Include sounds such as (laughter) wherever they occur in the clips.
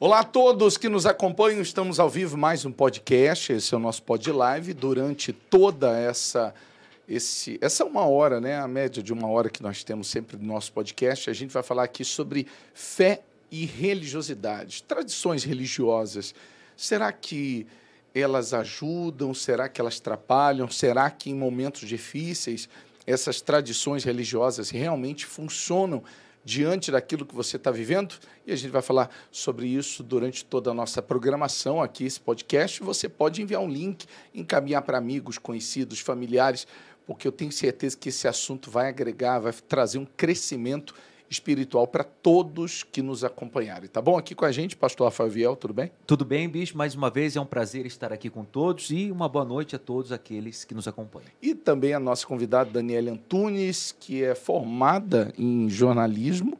Olá a todos que nos acompanham, estamos ao vivo mais um podcast, esse é o nosso pod live. Durante toda essa esse essa uma hora, né, a média de uma hora que nós temos sempre no nosso podcast, a gente vai falar aqui sobre fé e religiosidade, tradições religiosas. Será que elas ajudam? Será que elas atrapalham? Será que em momentos difíceis essas tradições religiosas realmente funcionam diante daquilo que você está vivendo? E a gente vai falar sobre isso durante toda a nossa programação aqui, esse podcast. Você pode enviar um link, encaminhar para amigos, conhecidos, familiares, porque eu tenho certeza que esse assunto vai agregar, vai trazer um crescimento espiritual para todos que nos acompanharem. Tá bom? Aqui com a gente, pastor Rafael Viel, tudo bem? Tudo bem, bicho. Mais uma vez é um prazer estar aqui com todos e uma boa noite a todos aqueles que nos acompanham. E também a nossa convidada Daniela Antunes, que é formada em jornalismo,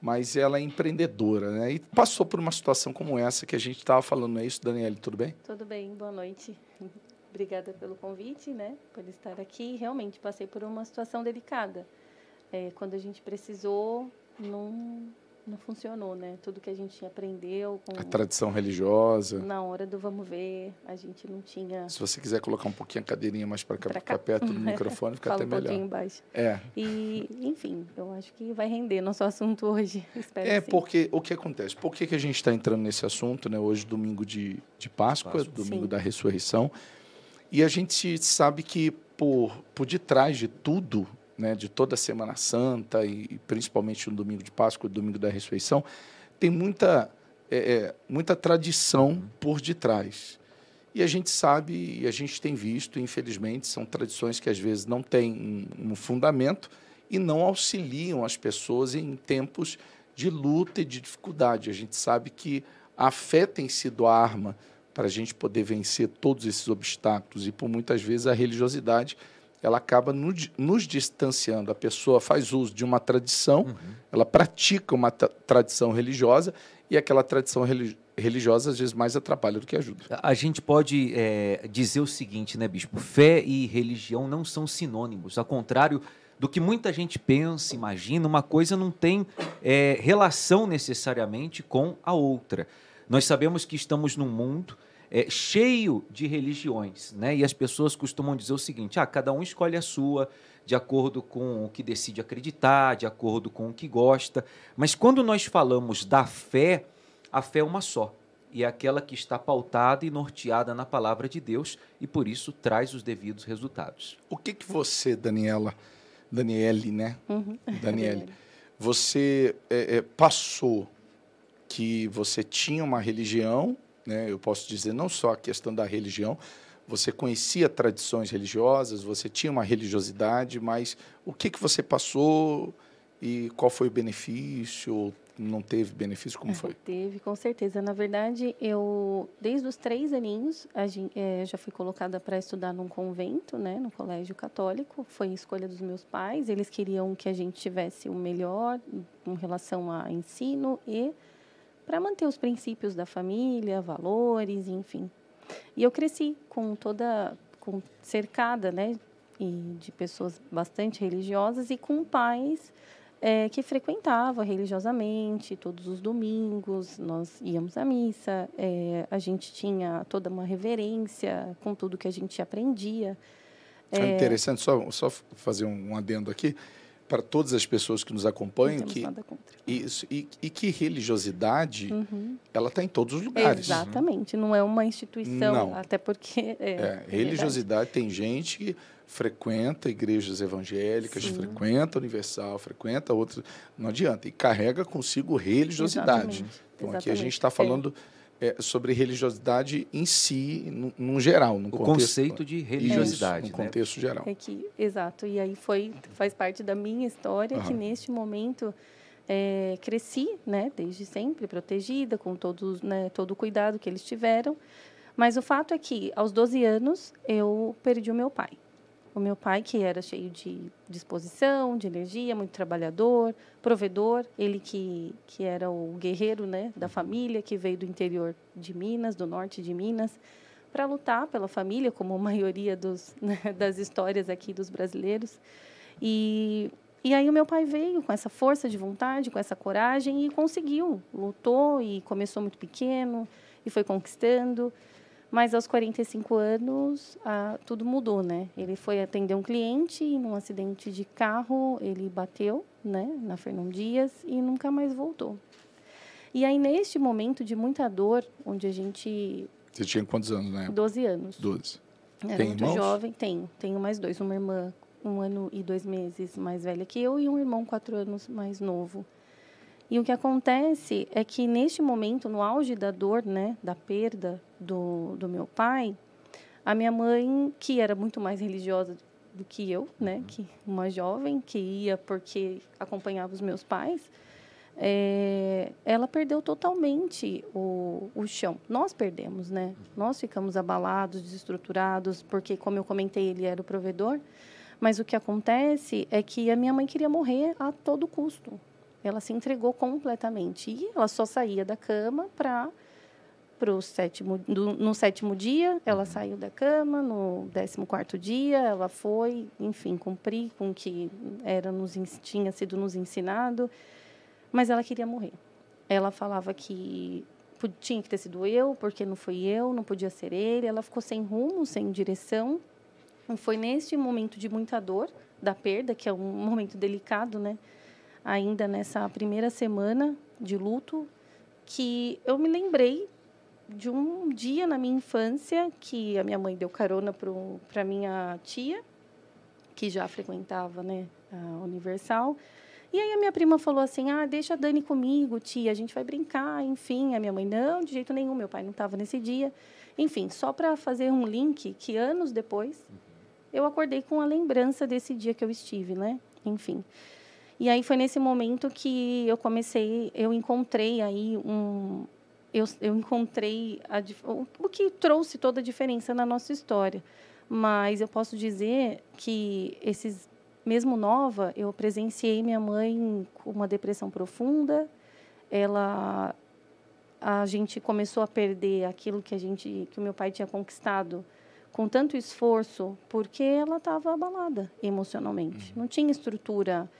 mas ela é empreendedora, né? E passou por uma situação como essa que a gente estava falando, não é isso, Daniela? Tudo bem? Tudo bem, boa noite. (laughs) Obrigada pelo convite, né? Por estar aqui. Realmente passei por uma situação delicada é, quando a gente precisou, não, não funcionou, né? Tudo que a gente aprendeu. Com... A tradição religiosa. Na hora do vamos ver, a gente não tinha. Se você quiser colocar um pouquinho a cadeirinha mais para cá, pra cá. perto do (laughs) microfone, fica Fala até melhor. um pouquinho embaixo. É. E, enfim, eu acho que vai render nosso assunto hoje. (laughs) Espero é, sim. porque o que acontece? Por que, que a gente está entrando nesse assunto, né? Hoje, domingo de, de Páscoa, Páscoa. domingo Sim. da ressurreição. E a gente sabe que por, por detrás de tudo, né, de toda a Semana Santa e, e principalmente no domingo de Páscoa, domingo da ressurreição, tem muita, é, é, muita tradição por detrás. E a gente sabe, e a gente tem visto, infelizmente, são tradições que às vezes não têm um, fundamento e não auxiliam as pessoas em tempos de luta e de dificuldade. A gente sabe que a fé tem sido a arma para a gente poder vencer todos esses obstáculos e por muitas vezes a religiosidade ela acaba no- nos distanciando. A pessoa faz uso de uma tradição, ela pratica uma tra- tradição religiosa e aquela tradição reli- religiosa às vezes mais atrapalha do que ajuda. A gente pode é, dizer o seguinte, né, bispo? Fé e religião não são sinônimos. Ao contrário do que muita gente pensa, imagina, uma coisa não tem é, relação necessariamente com a outra. Nós sabemos que estamos num mundo é, cheio de religiões, né? E as pessoas costumam dizer o seguinte: ah, cada um escolhe a sua de acordo com o que decide acreditar, de acordo com o que gosta. Mas quando nós falamos da fé, a fé é uma só e é aquela que está pautada e norteada na palavra de Deus e por isso traz os devidos resultados. O que que você, Daniela, Daniele, né? Uhum. Daniele, (laughs) você é, é, passou que você tinha uma religião, né? Eu posso dizer não só a questão da religião, você conhecia tradições religiosas, você tinha uma religiosidade, mas o que que você passou e qual foi o benefício? Não teve benefício? Como foi? Teve, com certeza. Na verdade, eu, desde os três aninhos, a gen- eh, já fui colocada para estudar num convento, né, no colégio católico. Foi escolha dos meus pais. Eles queriam que a gente tivesse o melhor em relação a ensino e para manter os princípios da família, valores, enfim. E eu cresci com toda, com cercada, né, e de pessoas bastante religiosas e com pais é, que frequentava religiosamente todos os domingos, nós íamos à missa, é, a gente tinha toda uma reverência com tudo que a gente aprendia. É interessante só, só fazer um adendo aqui para todas as pessoas que nos acompanham que isso e, e que religiosidade Uhum. ela está em todos os lugares. Exatamente, não é uma instituição, Não. até porque é, É, é religiosidade tem gente que frequenta igrejas evangélicas, Sim. frequenta Universal, frequenta outras, não adianta, e carrega consigo religiosidade. Exatamente, Então aqui a exatamente. gente está falando é, sobre religiosidade em si, num, num geral, num O contexto, conceito de religiosidade, isso, né? num contexto geral. É que, exato. E aí foi, faz parte da minha história que Aham. neste momento é, cresci, né, desde sempre protegida, com todos, né, todo o cuidado que eles tiveram. Mas o fato é que aos 12 anos eu perdi o meu pai. O meu pai, que era cheio de disposição, de energia, muito trabalhador, provedor, ele que, que era o guerreiro né, da família, que veio do interior de Minas, do norte de Minas, para lutar pela família, como a maioria dos, né, das histórias aqui dos brasileiros. E, E aí o meu pai veio com essa força de vontade, com essa coragem e conseguiu, lutou e começou muito pequeno e foi conquistando. Mas aos 45 anos, ah, tudo mudou, né? Ele foi atender um cliente e num acidente de carro ele bateu, né, na Fernão Dias e nunca mais voltou. E aí neste momento de muita dor, onde a gente Você tinha quantos anos, né? 12 anos. 12. Era Tem muito irmãos? jovem, tenho. Tenho mais dois. Uma irmã um ano e dois meses mais velha que eu e um irmão quatro anos mais novo. E o que acontece é que neste momento, no auge da dor, né, da perda do, do meu pai, a minha mãe, que era muito mais religiosa do que eu, né, que uma jovem que ia porque acompanhava os meus pais, é, ela perdeu totalmente o, o chão. Nós perdemos, né? Nós ficamos abalados, desestruturados, porque, como eu comentei, ele era o provedor. Mas o que acontece é que a minha mãe queria morrer a todo custo. Ela se entregou completamente. E ela só saía da cama para pro sétimo do, no sétimo dia ela saiu da cama no décimo quarto dia ela foi enfim cumprir com o que era nos tinha sido nos ensinado mas ela queria morrer. Ela falava que tinha que ter sido eu porque não foi eu não podia ser ele. Ela ficou sem rumo sem direção. E foi neste momento de muita dor da perda que é um momento delicado né? Ainda nessa primeira semana de luto que eu me lembrei de um dia na minha infância que a minha mãe deu carona para minha tia, que já frequentava né, a Universal. E aí a minha prima falou assim: ah, deixa a Dani comigo, tia, a gente vai brincar, enfim. A minha mãe, não, de jeito nenhum, meu pai não estava nesse dia. Enfim, só para fazer um link que anos depois eu acordei com a lembrança desse dia que eu estive, né? Enfim. E aí foi nesse momento que eu comecei, eu encontrei aí um, eu, eu encontrei a, o, o que trouxe toda a diferença na nossa história. Mas eu posso dizer que esses, mesmo nova, eu presenciei minha mãe com uma depressão profunda. Ela, a gente começou a perder aquilo que a gente, que o meu pai tinha conquistado com tanto esforço, porque ela estava abalada emocionalmente. Não tinha estrutura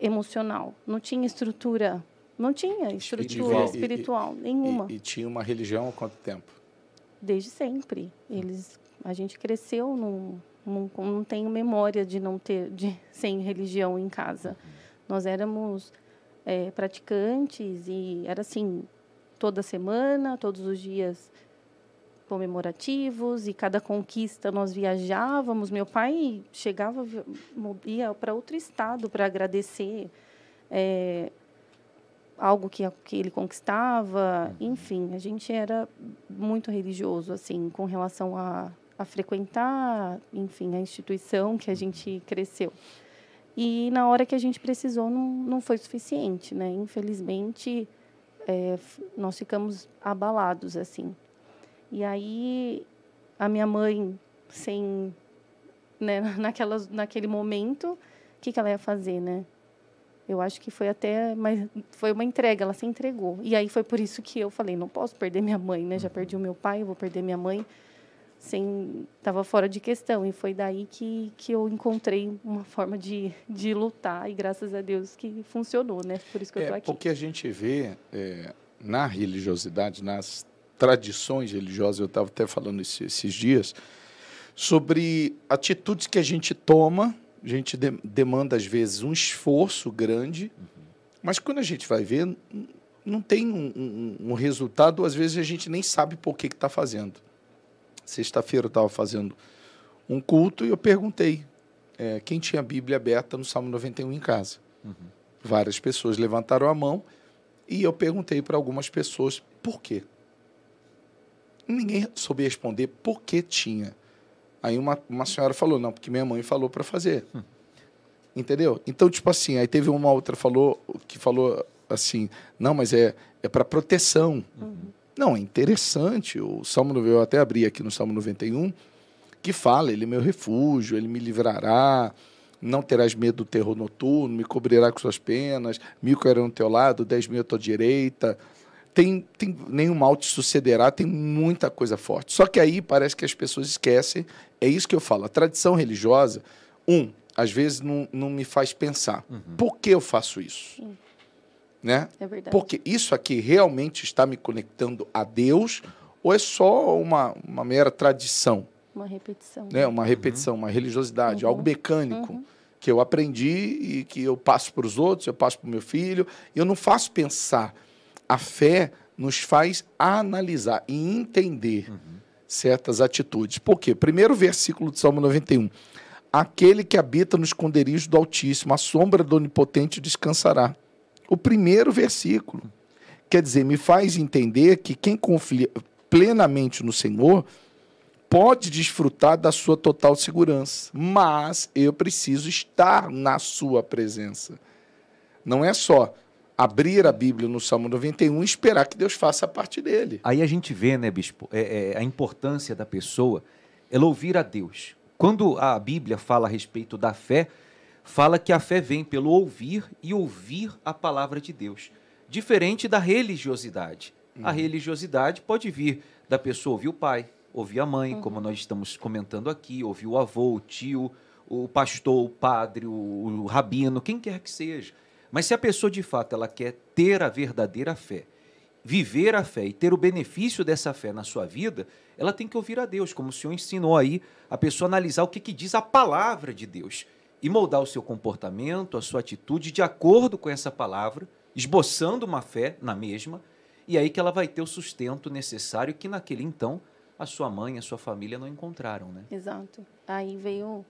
emocional, não tinha estrutura, não tinha estrutura Espiritual. espiritual nenhuma. E, e tinha uma religião há quanto tempo? Desde sempre. Eles, a gente cresceu num, num, não tenho memória de não ter, de (laughs) sem religião em casa. Nós éramos é, praticantes e era assim toda semana, todos os dias comemorativos e cada conquista nós viajávamos. Meu pai chegava ia para outro estado para agradecer é, algo que, que ele conquistava. Enfim, a gente era muito religioso assim com relação a, a frequentar, enfim, a instituição que a gente cresceu. E na hora que a gente precisou não, não foi suficiente, né? Infelizmente é, nós ficamos abalados assim. E aí a minha mãe, sem, né, (laughs) naquelas, naquele momento, o que, que ela ia fazer, né? Eu acho que foi até, mas foi uma entrega, ela se entregou. E aí foi por isso que eu falei, não posso perder minha mãe, né? Já perdi o meu pai, vou perder minha mãe. Sem, estava fora de questão e foi daí que, que eu encontrei uma forma de, de lutar e graças a Deus que funcionou, né? Por isso que eu É, estou aqui. porque a gente vê é, na religiosidade, nas tradições religiosas, eu estava até falando esse- esses dias, sobre atitudes que a gente toma, a gente de- demanda, às vezes, um esforço grande, mas quando a gente vai ver, não tem um, um- um resultado, às vezes a gente nem sabe por que está fazendo. Sexta-feira eu estava fazendo um culto e eu perguntei é, quem tinha a Bíblia aberta no Salmo 91 em casa. Várias pessoas levantaram a mão e eu perguntei para algumas pessoas por quê. Ninguém soube responder por que tinha. Aí uma, uma senhora falou, não, porque minha mãe falou para fazer. Entendeu? Então, tipo assim, aí teve uma outra falou que falou assim, não, mas é, é para proteção. Não, é interessante. O Salmo, eu até abri aqui no Salmo 91, que fala, ele é meu refúgio, ele me livrará, não terás medo do terror noturno, me cobrirá com suas penas, mil cairão ao teu lado, dez mil à tua direita. Tem, tem nenhum mal te sucederá, tem muita coisa forte. Só que aí parece que as pessoas esquecem, é isso que eu falo, a tradição religiosa, um, às vezes não, não me faz pensar. Por que eu faço isso? Sim. Né? É verdade. Porque isso aqui realmente está me conectando a Deus ou é só uma, uma mera tradição, Uma repetição. né? uma repetição, uma religiosidade, algo mecânico que eu aprendi e que eu passo para os outros, eu passo para o meu filho. e Eu não faço pensar. A fé nos faz analisar e entender certas atitudes. Por quê? Primeiro versículo do Salmo 91. Aquele que habita no esconderijo do Altíssimo, a sombra do Onipotente descansará. O primeiro versículo. Quer dizer, me faz entender que quem confia plenamente no Senhor pode desfrutar da sua total segurança, mas eu preciso estar na sua presença. Não é só abrir a Bíblia no Salmo 91 e esperar que Deus faça a parte dele. Aí a gente vê, né, bispo, é, é, a importância da pessoa, ela ouvir a Deus. Quando a Bíblia fala a respeito da fé, fala que a fé vem pelo ouvir e ouvir a palavra de Deus. Diferente da religiosidade. A religiosidade pode vir da pessoa ouvir o pai, ouvir a mãe, como nós estamos comentando aqui, ouvir o avô, o tio, o pastor, o padre, o, o rabino, quem quer que seja. Mas se a pessoa de fato ela quer ter a verdadeira fé, viver a fé e ter o benefício dessa fé na sua vida, ela tem que ouvir a Deus, como o Senhor ensinou aí a pessoa analisar o que, que diz a palavra de Deus e moldar o seu comportamento, a sua atitude de acordo com essa palavra, esboçando uma fé na mesma, e aí que ela vai ter o sustento necessário que naquele então a sua mãe, a sua família não encontraram, né? Exato. Aí veio.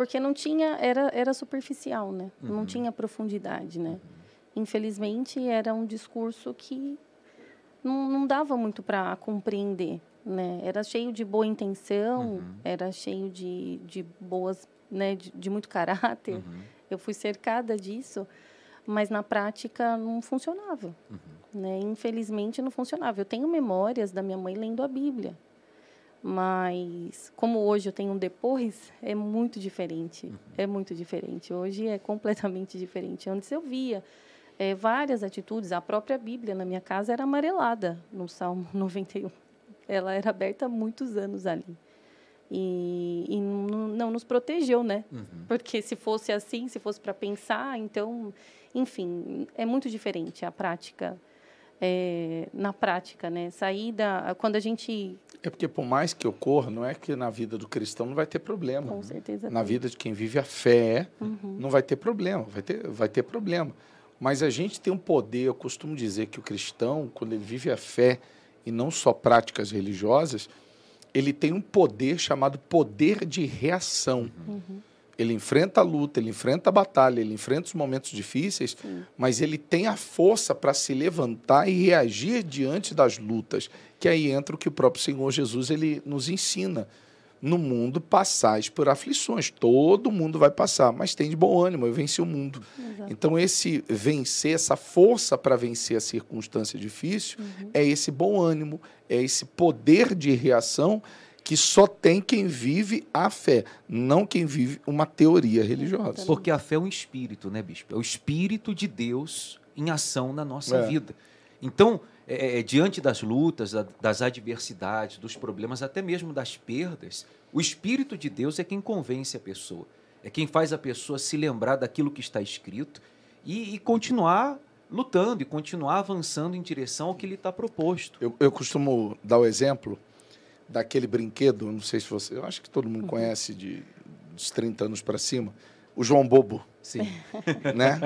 Porque não tinha. Era, era superficial, né? Uhum. Não tinha profundidade, né? Infelizmente, era um discurso que não, não dava muito para compreender, né? Era cheio de boa intenção, Uhum. era cheio de, de boas. Né? De, de muito caráter. Uhum. Eu fui cercada disso, mas na prática não funcionava. Né? Infelizmente, não funcionava. Eu tenho memórias da minha mãe lendo a Bíblia. Mas, como hoje eu tenho um depois, é muito diferente. É muito diferente. Hoje é completamente diferente. Antes eu via eh, várias atitudes. A própria Bíblia na minha casa era amarelada no Salmo (laughs) 91. Ela era aberta há muitos anos ali. E, e não, não nos protegeu, né? Porque se fosse assim, se fosse para pensar, então, enfim, é muito diferente a prática. Eh, na prática, né? Sair da. Quando a gente. É porque por mais que ocorra, não é que na vida do cristão não vai ter problema. Com certeza. Na tem. vida de quem vive a fé, Uhum. não vai ter problema, vai ter, vai ter problema. Mas a gente tem um poder, eu costumo dizer que o cristão, quando ele vive a fé e não só práticas religiosas, ele tem um poder chamado poder de reação. Ele enfrenta a luta, ele enfrenta a batalha, ele enfrenta os momentos difíceis, mas ele tem a força para se levantar e reagir diante das lutas. Que aí entra o que o próprio Senhor Jesus ele nos ensina. No mundo passais por aflições. Todo mundo vai passar, mas tem de bom ânimo, eu venci o mundo. Exato. Então, esse vencer, essa força para vencer a circunstância difícil, é esse bom ânimo, é esse poder de reação que só tem quem vive a fé, não quem vive uma teoria religiosa. Porque a fé é um espírito, né, bispo? É o espírito de Deus em ação na nossa É. vida. Então, é, é, diante das lutas, da- das adversidades, dos problemas, até mesmo das perdas, o espírito de Deus é quem convence a pessoa. É quem faz a pessoa se lembrar daquilo que está escrito e, e continuar lutando e continuar avançando em direção ao que lhe está proposto. Eu, eu costumo dar o exemplo daquele brinquedo, não sei se você, eu acho que todo mundo conhece de dos 30 anos para cima, o João Bobo, Sim. (laughs) né?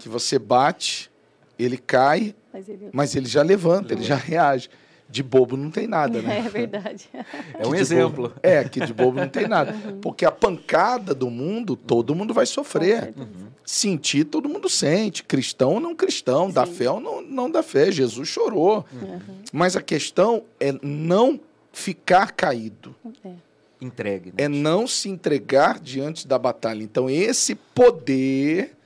que você bate, ele cai, Mas ele... mas ele já levanta, ele já reage. De bobo não tem nada, né? (laughs) É verdade. É um exemplo. bobo- é, que de bobo não tem nada. Porque a pancada do mundo, todo mundo vai sofrer. certeza. Sentir, todo mundo sente. Cristão ou não cristão, da Sim. fé ou não, não da fé. Jesus chorou. Mas a questão é não ficar caído. É. Entregue. né? É não se entregar diante da batalha. Então, esse poder,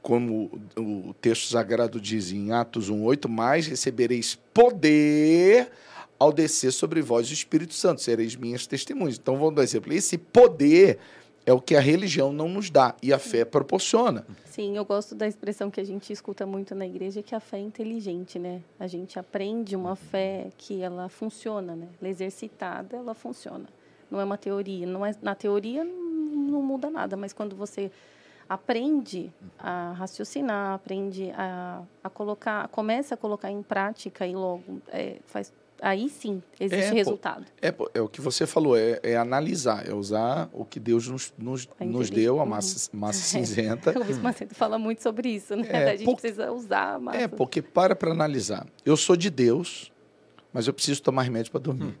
como o texto sagrado diz em Atos 1,8, mais recebereis poder ao descer sobre vós o Espírito Santo, sereis minhas testemunhas. Então, vamos dar um exemplo. Esse poder é o que a religião não nos dá e a fé proporciona. Sim, eu gosto da expressão que a gente escuta muito na igreja, que a fé é inteligente, né? A gente aprende uma fé que ela funciona, né? Ela é exercitada, ela funciona. Não é uma teoria. Não é, na teoria, não muda nada. Mas quando você aprende a raciocinar, aprende a, a colocar, começa a colocar em prática e logo é, faz aí sim existe É, resultado. É, é o que você falou, é, é analisar, é usar o que Deus nos, nos, A nos deu, a Uhum. massa, (laughs) massa cinzenta. O Bispo Macedo fala muito sobre isso, né? É, a gente por- precisa usar a massa. É, porque para para analisar. Eu sou de Deus, mas eu preciso tomar remédio para dormir.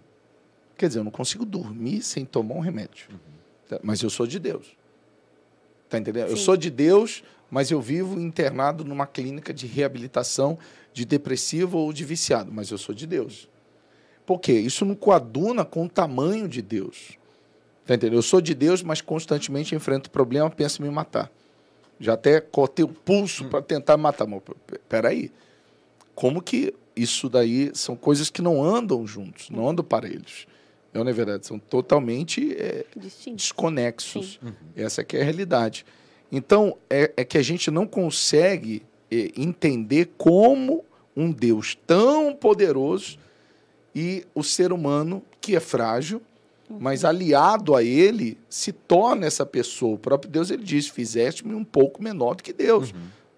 Quer dizer, eu não consigo dormir sem tomar um remédio. Tá? Mas eu sou de Deus. Tá entendendo? Eu Sim. sou de Deus, mas eu vivo internado numa clínica de reabilitação de depressivo ou de viciado, mas eu sou de Deus. Por quê? Isso não coaduna com o tamanho de Deus. Tá entendendo? Eu sou de Deus, mas constantemente enfrento problema, penso em me matar. Já até cortei o pulso para tentar matar. Mas, peraí. Como que isso daí são coisas que não andam juntos, não andam parelhos. Não é verdade? São totalmente é, desconexos. Essa que é a realidade. Então, é, é que a gente não consegue é, entender como um Deus tão poderoso e o ser humano, que é frágil, mas aliado a ele, se torna essa pessoa. O próprio Deus ele diz: Fizeste-me um pouco menor do que Deus.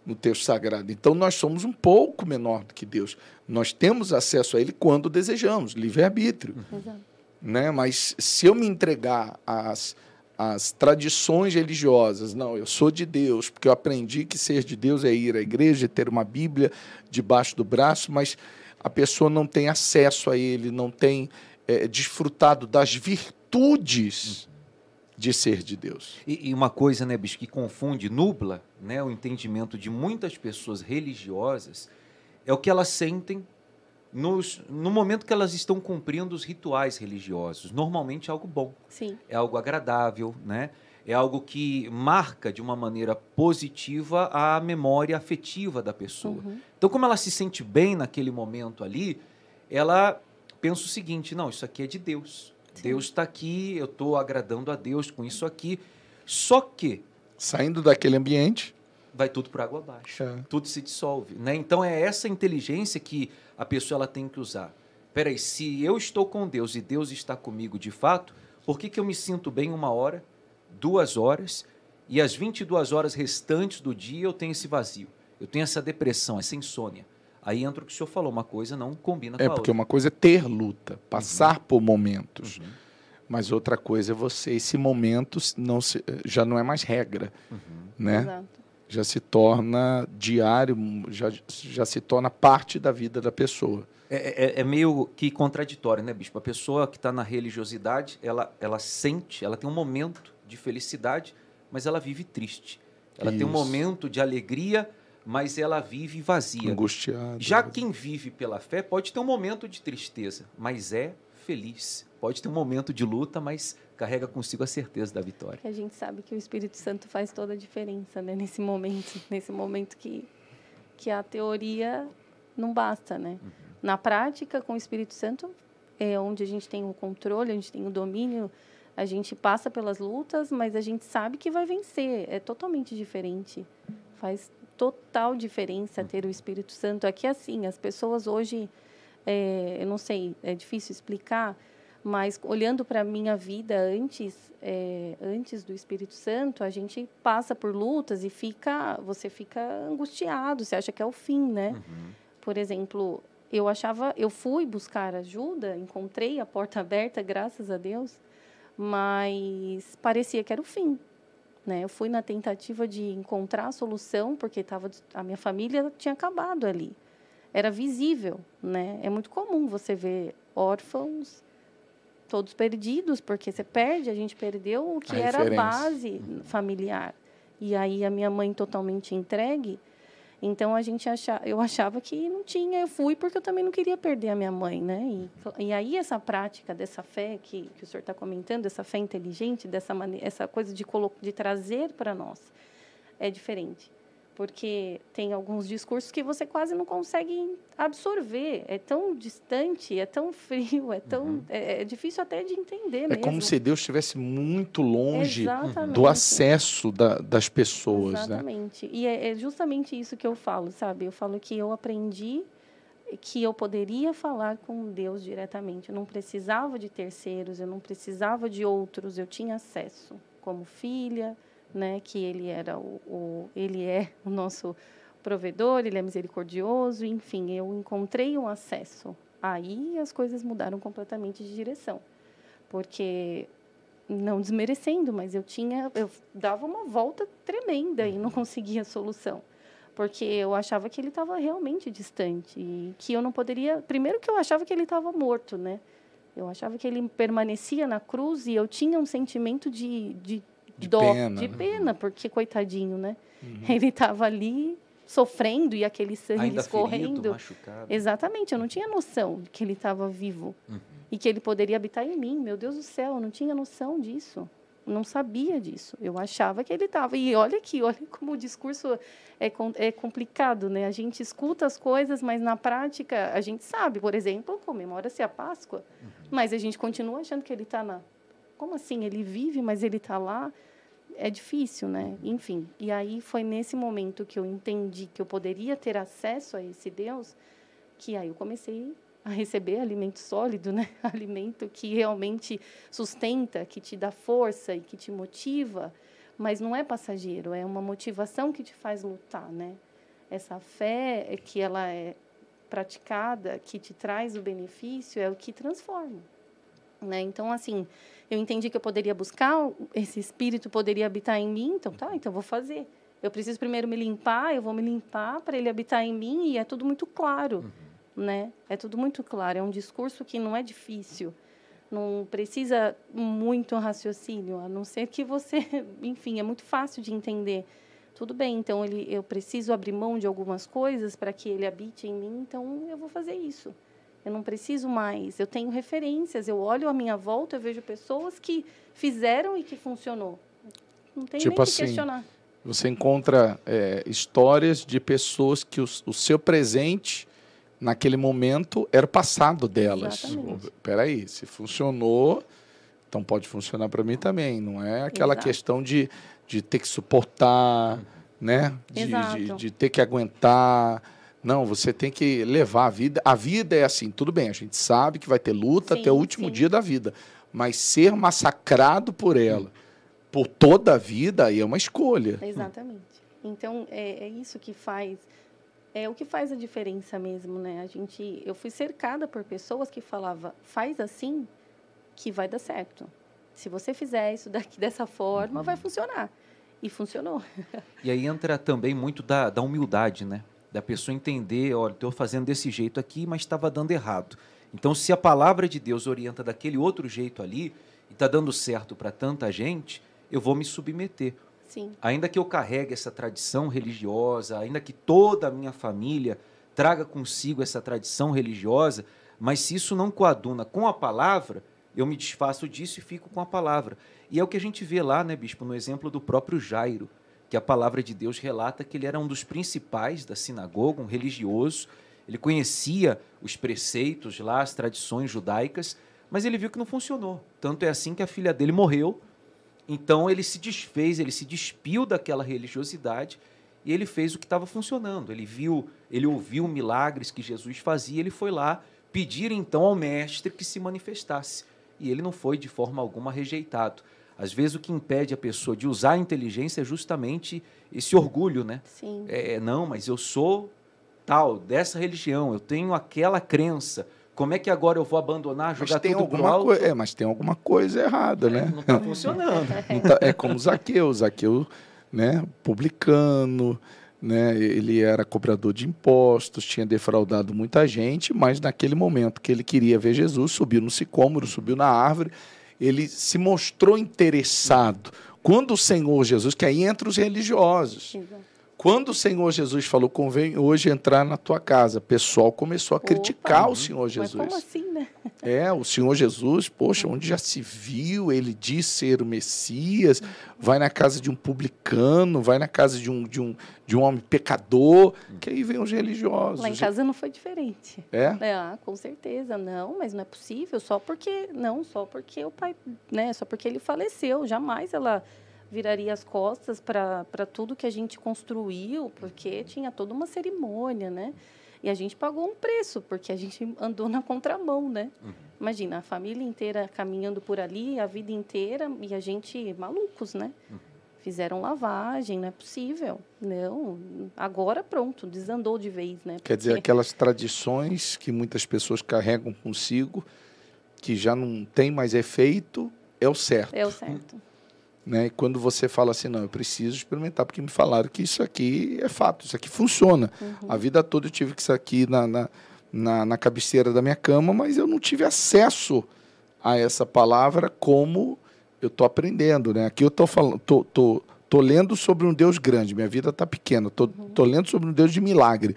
No texto sagrado. Então, nós somos um pouco menor do que Deus. Nós temos acesso a Ele quando desejamos, livre-arbítrio Exato. né? Mas se eu me entregar às, às tradições religiosas, não, eu sou de Deus, porque eu aprendi que ser de Deus é ir à igreja, ter uma Bíblia debaixo do braço, mas a pessoa não tem acesso a ele, não tem eh, desfrutado das virtudes de ser de Deus. E, e uma coisa, né, bicho, que confunde, nubla né, o entendimento de muitas pessoas religiosas é o que elas sentem nos, no momento que elas estão cumprindo os rituais religiosos. Normalmente é algo bom, Sim. é algo agradável, né? É algo que marca de uma maneira positiva a memória afetiva da pessoa. Uhum. Então, como ela se sente bem naquele momento ali, ela pensa o seguinte: não, isso aqui é de Deus. Sim. Deus está aqui, eu estou agradando a Deus com isso aqui. Só que Saindo daquele ambiente, vai tudo por água abaixo. É. Tudo se dissolve. Né? Então, é essa inteligência que a pessoa ela tem que usar. Peraí, se eu estou com Deus e Deus está comigo de fato, por que, que eu me sinto bem uma hora, duas horas, e as 22 horas restantes do dia eu tenho esse vazio? Eu tenho essa depressão, essa insônia. Aí entra o que o senhor falou, uma coisa não combina é com a porque outra. uma coisa é ter luta, passar por momentos. Mas outra coisa é você, esse momento não se, já não é mais regra, né? Exato. já se torna diário, já, já se torna parte da vida da pessoa. É, é- é meio que contraditório, né, bispo? A pessoa que está na religiosidade, ela, ela sente, ela tem um momento de felicidade, mas ela vive triste. Ela tem um Isso. momento de alegria, mas ela vive vazia. Angustiado. Já quem vive pela fé pode ter um momento de tristeza, mas é feliz. Pode ter um momento de luta, mas carrega consigo a certeza da vitória. A gente sabe que o Espírito Santo faz toda a diferença, né? Nesse momento, nesse momento que que a teoria não basta, né? Na prática, com o Espírito Santo, é onde a gente tem o controle, a gente tem o domínio, a gente passa pelas lutas, mas a gente sabe que vai vencer. É totalmente diferente. Faz total diferença ter o Espírito Santo. Aqui, assim, as pessoas hoje, é, eu não sei, é difícil explicar, mas olhando para a minha vida antes, é, antes do Espírito Santo, a gente passa por lutas e fica, você fica angustiado, você acha que é o fim, né? Por exemplo, eu achava, eu fui buscar ajuda, encontrei a porta (laughs) aberta, graças a Deus, mas parecia que era o fim. Né? Eu fui na tentativa de encontrar a solução, porque tava, a minha família tinha acabado ali. Era visível. Né? É muito comum você ver órfãos todos perdidos, porque você perde, a gente perdeu o que A era a base familiar. E aí a minha mãe totalmente entregue, então a gente acha, eu achava que não tinha, eu fui porque eu também não queria perder a minha mãe, né? E, e aí essa prática dessa fé que, que o senhor está comentando, essa fé inteligente, dessa maneira, essa coisa de, de trazer para nós, é diferente. Porque tem alguns discursos que você quase não consegue absorver. É tão distante, é tão frio, é tão. É, é difícil até de entender É mesmo. como se Deus estivesse muito longe Exatamente. do acesso da- das pessoas, né? Exatamente. E é, é justamente isso que eu falo, sabe? Eu falo que eu aprendi que eu poderia falar com Deus diretamente. Eu não precisava de terceiros, eu não precisava de outros, eu tinha acesso como filha, né? Que ele era o, o ele é o nosso provedor, ele é misericordioso, enfim, eu encontrei um acesso. Aí as coisas mudaram completamente de direção, porque não desmerecendo, mas eu tinha, eu dava uma volta tremenda e não conseguia solução, porque eu achava que ele estava realmente distante e que eu não poderia. Primeiro que eu achava que ele estava morto, né? Eu achava que ele permanecia na cruz e eu tinha um sentimento de, de, De dó, pena, de né? pena, porque coitadinho, né? Uhum. Ele estava ali sofrendo e aquele sangue Ainda escorrendo. ferido, machucado. Exatamente, eu não tinha noção de que ele estava vivo Uhum. e que ele poderia habitar em mim. Meu Deus do céu, eu não tinha noção disso. Não sabia disso. Eu achava que ele estava. E olha aqui, olha como o discurso é, é complicado, né? A gente escuta as coisas, mas na prática a gente sabe. Por exemplo, comemora-se a Páscoa, mas a gente continua achando que ele está na. Como assim? Ele vive, mas ele está lá? É difícil, né? Enfim. E aí foi nesse momento que eu entendi que eu poderia ter acesso a esse Deus, que aí eu comecei a receber alimento sólido, né? (laughs) Alimento que realmente sustenta, que te dá força e que te motiva, mas não é passageiro, é uma motivação que te faz lutar, né? Essa fé que ela é praticada, que te traz o benefício, é o que transforma, né? Então, assim, eu entendi que eu poderia buscar, esse espírito poderia habitar em mim, então tá, então vou fazer. Eu preciso primeiro me limpar, eu vou me limpar para ele habitar em mim e é tudo muito claro, né? É tudo muito claro, é um discurso que não é difícil. Não precisa muito raciocínio, a não ser que você, (laughs) enfim, é muito fácil de entender. Tudo bem, então ele, eu preciso abrir mão de algumas coisas para que ele habite em mim, então eu vou fazer isso. Eu não preciso mais. Eu tenho referências. Eu olho à minha volta, eu vejo pessoas que fizeram e que funcionou. Não tem Tipo nem assim, que questionar. Você encontra é, histórias de pessoas que o, o seu presente, naquele momento, era o passado delas. Exatamente. Peraí, se funcionou, então pode funcionar para mim também. Não é aquela Exato. questão de, de ter que suportar, né? De, de, de ter que aguentar. Não, você tem que levar a vida. A vida é assim, tudo bem, a gente sabe que vai ter luta Sim, até o último sim. dia da vida. Mas ser massacrado por ela, por toda a vida, aí é uma escolha. Exatamente. Então, é, é isso que faz. É o que faz a diferença mesmo, né? A gente, eu fui cercada por pessoas que falavam, faz assim que vai dar certo. Se você fizer isso daqui (laughs) dessa forma, vai funcionar. E funcionou. (laughs) E aí entra também muito da, da humildade, né? Da pessoa entender, olha, estou fazendo desse jeito aqui, mas estava dando errado. Então, se a palavra de Deus orienta daquele outro jeito ali, e está dando certo para tanta gente, eu vou me submeter. Sim. Ainda que eu carregue essa tradição religiosa, ainda que toda a minha família traga consigo essa tradição religiosa, mas se isso não coaduna com a palavra, eu me desfaço disso e fico com a palavra. E é o que a gente vê lá, né, bispo, no exemplo do próprio Jairo, que a palavra de Deus relata que ele era um dos principais da sinagoga, um religioso, ele conhecia os preceitos lá, as tradições judaicas, mas ele viu que não funcionou. Tanto é assim que a filha dele morreu então ele se desfez, ele se despiu daquela religiosidade e ele fez o que estava funcionando. Ele viu, ele ouviu milagres que Jesus fazia, ele foi lá pedir então ao mestre que se manifestasse. E ele não foi de forma alguma rejeitado. Às vezes o que impede a pessoa de usar a inteligência é justamente esse orgulho, né? Sim. É, não, mas eu sou tal, dessa religião, eu tenho aquela crença. Como é que agora eu vou abandonar, Mas jogar tem, tudo pro alguma alto? coi- é, mas tem alguma coisa errada, né? Não está funcionando. (laughs) Não tá- é como Zaqueu. Zaqueu, né, publicano, né, ele era cobrador de impostos, tinha defraudado muita gente, mas naquele momento que ele queria ver Jesus, subiu no sicômoro, subiu na árvore, ele se mostrou interessado. Quando o Senhor Jesus, que aí entra os religiosos, Exato. Quando o Senhor Jesus falou, convém hoje entrar na tua casa, o pessoal começou a Opa. criticar o Senhor Mas Jesus. como assim, né? (laughs) É, o Senhor Jesus, poxa, onde já se viu, ele diz ser o Messias, vai na casa de um publicano, vai na casa de um, de um, de um homem pecador, que aí vem os religiosos. Lá em casa não foi diferente. É? É, ah, com certeza. Não, mas não é possível só porque. Não, só porque o pai. Né, só porque ele faleceu. Jamais ela viraria as costas para tudo que a gente construiu, porque tinha toda uma cerimônia, né? E a gente pagou um preço, porque a gente andou na contramão, né? Imagina, a família inteira caminhando por ali, a vida inteira, e a gente malucos, né? Uhum. Fizeram lavagem, não é possível. Não, agora pronto, desandou de vez, né? Porque... Quer dizer, aquelas tradições que muitas pessoas carregam consigo, que já não tem mais efeito, é o certo. É o certo. Né? Quando você fala assim, não, eu preciso experimentar, porque me falaram que isso aqui é fato, isso aqui funciona. Uhum. A vida toda eu tive que isso aqui na, na, na, na cabeceira da minha cama, mas eu não tive acesso a essa palavra como eu estou aprendendo. Né? Aqui eu estou falando, tô, tô, tô lendo sobre um Deus grande, minha vida está pequena, estou tô, tô lendo sobre um Deus de milagre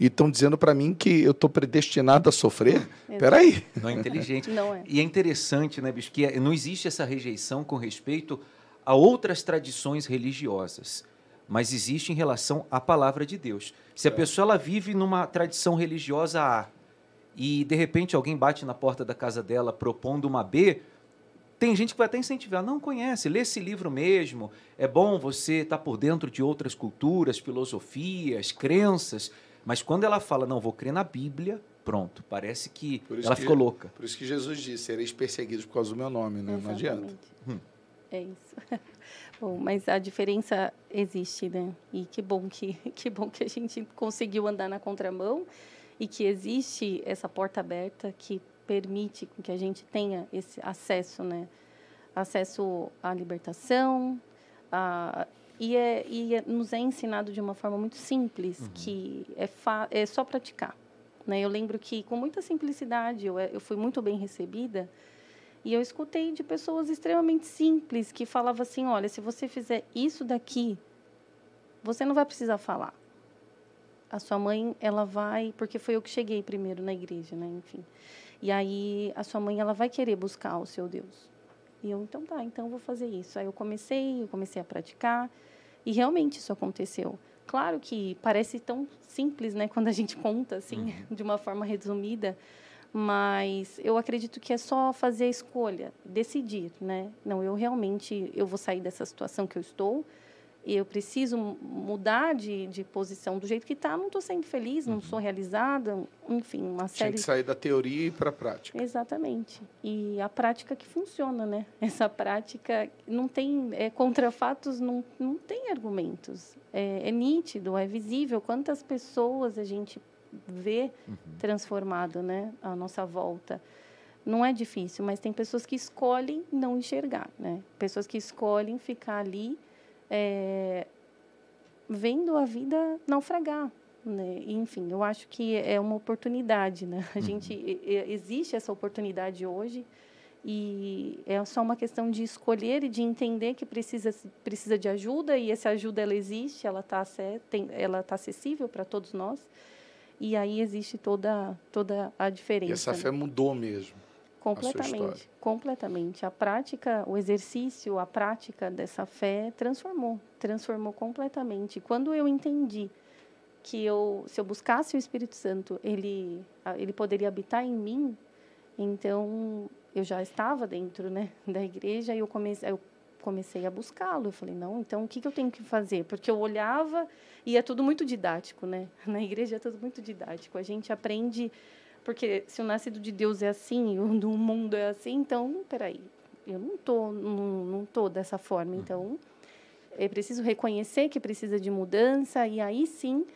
e estão dizendo para mim que eu estou predestinado a sofrer? Espera aí. Não é inteligente. Não é. E é interessante, né, bicho, que é, não existe essa rejeição com respeito a outras tradições religiosas, mas existe em relação à palavra de Deus. Se a pessoa ela vive numa tradição religiosa A e de repente alguém bate na porta da casa dela propondo uma B, tem gente que vai até incentivar, não conhece, lê esse livro mesmo. É bom você estar tá por dentro de outras culturas, filosofias, crenças. Mas quando ela fala, não, vou crer na Bíblia, pronto, parece que ela que, ficou louca. Por isso que Jesus disse, sereis perseguidos por causa do meu nome, né? Não adianta. Hum. É isso. (laughs) Bom, mas a diferença existe, né? E que bom que, (laughs) que bom que a gente conseguiu andar na contramão e que existe essa porta aberta que permite que a gente tenha esse acesso, né? Acesso à libertação, a, e, é, e é, nos é ensinado de uma forma muito simples, uhum. que é, fa, é só praticar. Né? Eu lembro que, com muita simplicidade, eu, eu fui muito bem recebida, e eu escutei de pessoas extremamente simples que falavam assim: olha, se você fizer isso daqui, você não vai precisar falar. A sua mãe, ela vai, porque foi eu que cheguei primeiro na igreja, né? Enfim. E aí a sua mãe, ela vai querer buscar o seu Deus. E eu, então tá, então eu vou fazer isso. Aí eu comecei, eu comecei a praticar e realmente isso aconteceu. Claro que parece tão simples, né, quando a gente conta assim, uhum. de uma forma resumida, mas eu acredito que é só fazer a escolha, decidir, né? Não, eu realmente eu vou sair dessa situação que eu estou. Eu preciso mudar de, de posição do jeito que está. Não estou sendo feliz, não uhum. sou realizada, enfim, uma série. Tinha que sair da teoria e para a prática. Exatamente. E a prática que funciona, né? (laughs) Essa prática não tem é, contra fatos, não, não tem argumentos. É, é nítido, é visível quantas pessoas a gente ver uhum. transformado, né, a nossa volta. Não é difícil, mas tem pessoas que escolhem não enxergar, né? Pessoas que escolhem ficar ali é, vendo a vida naufragar, né? Enfim, eu acho que é uma oportunidade, né? A uhum. gente existe essa oportunidade hoje e é só uma questão de escolher e de entender que precisa precisa de ajuda e essa ajuda ela existe, ela está ela tá acessível para todos nós e aí existe toda, toda a diferença. E essa fé né? mudou mesmo. Completamente, a completamente. A prática, o exercício, a prática dessa fé transformou, transformou completamente. Quando eu entendi que eu, se eu buscasse o Espírito Santo, ele, ele poderia habitar em mim, então eu já estava dentro, né, (laughs) da igreja e eu comecei, eu comecei a buscá-lo. Eu falei, não, então o que, que eu tenho que fazer? Porque eu olhava e é tudo muito didático, né? (laughs) Na igreja é tudo muito didático. A gente aprende, porque se o nascido de Deus é assim, (laughs) o do mundo é assim, então, peraí, eu não tô, não, não tô dessa forma. Uhum. Então, é preciso reconhecer que precisa de mudança e aí sim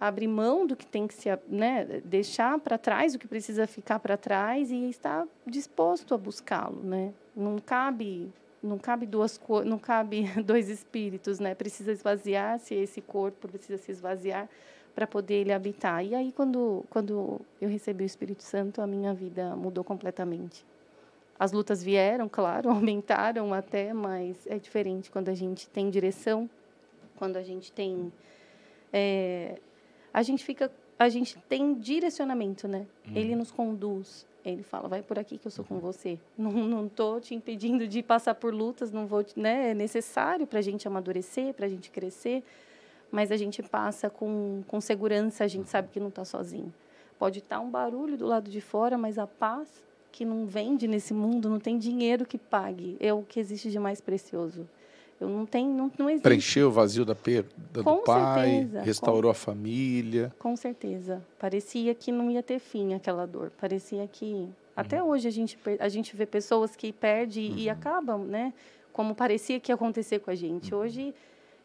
abrir mão do que tem que se, né, deixar para trás o que precisa ficar para trás e estar disposto a buscá-lo, né? Não cabe não cabe duas não cabe (laughs) dois espíritos, né? Precisa esvaziar-se esse corpo precisa se esvaziar para poder ele habitar. E aí quando quando eu recebi o Espírito Santo, a minha vida mudou completamente. As lutas vieram, (laughs) claro, aumentaram até, mas é diferente quando a gente tem direção, quando a gente tem é, a gente fica a gente tem direcionamento, né? Hum. Ele nos conduz. Ele fala, vai por aqui que eu sou com você. (laughs) Não não tô te impedindo de passar por lutas, não vou, né? É necessário para a gente amadurecer, para a gente crescer, mas a gente passa com, com segurança, a gente sabe que não está sozinho. Pode estar tá um barulho do lado de fora, mas a paz que não vende nesse mundo, não tem dinheiro que pague, é o que existe de mais precioso. Eu não tenho, não, não existe. Preencheu o vazio da perda do Com pai, certeza, restaurou a família. Com certeza. Parecia que não ia ter fim aquela dor. Parecia que. Até hoje a gente, a gente vê pessoas que perdem e acabam, né? Como parecia que ia acontecer com a gente. Hoje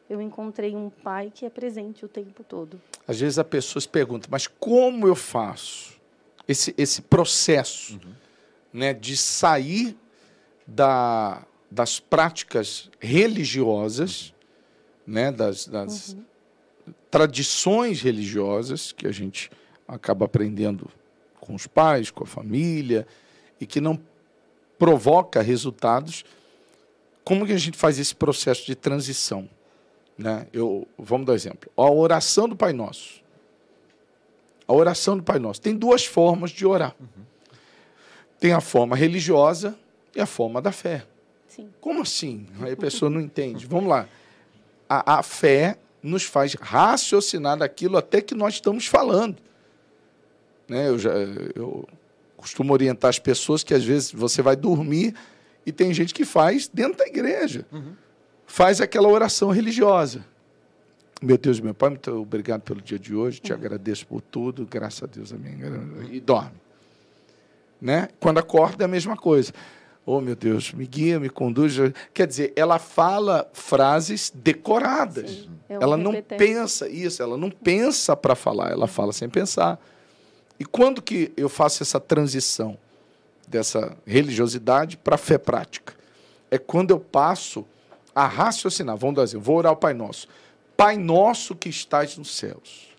eu encontrei um pai que é presente o tempo todo. Às vezes a pessoa se pergunta, mas como eu faço esse, esse processo né, de sair da, das práticas religiosas, né, das, das tradições religiosas que a gente acaba aprendendo com os pais, com a família, e que não provoca resultados. Como que a gente faz esse processo de transição? Né? Eu, vamos dar um exemplo. A oração do Pai Nosso. A oração do Pai Nosso. Tem duas formas de orar. Tem a forma religiosa e a forma da fé. Sim. Como assim? Aí a pessoa não entende. Vamos lá. A, a fé nos faz raciocinar daquilo até que nós estamos falando. Né? Eu, já, eu costumo orientar as pessoas que às vezes você vai dormir e tem gente que faz dentro da igreja. Faz aquela oração religiosa. Meu Deus, meu Pai, muito obrigado pelo dia de hoje, te agradeço por tudo, graças a Deus, amém. E dorme. Né? Quando acorda é a mesma coisa. Oh, meu Deus, me guia, me conduz. Quer dizer, ela fala frases decoradas. Sim, é ela não repetente. pensa isso, ela não pensa para falar, ela fala sem pensar. E quando que eu faço essa transição dessa religiosidade para a fé prática? É quando eu passo a raciocinar. Vamos dar um exemplo. Vou orar ao Pai Nosso. Pai Nosso que estás nos céus,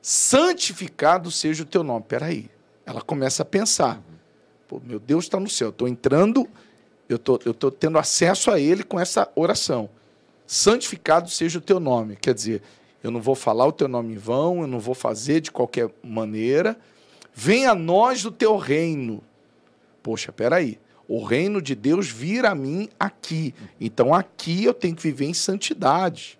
santificado seja o teu nome. Peraí. Ela começa a pensar. Pô, meu Deus está no céu. Estou entrando, eu tô, estou tendo acesso a Ele com essa oração. Santificado seja o teu nome. Quer dizer, eu não vou falar o teu nome em vão, eu não vou fazer de qualquer maneira. Venha a nós o teu reino. Poxa, peraí. O reino de Deus vira a mim aqui. Então aqui eu tenho que viver em santidade.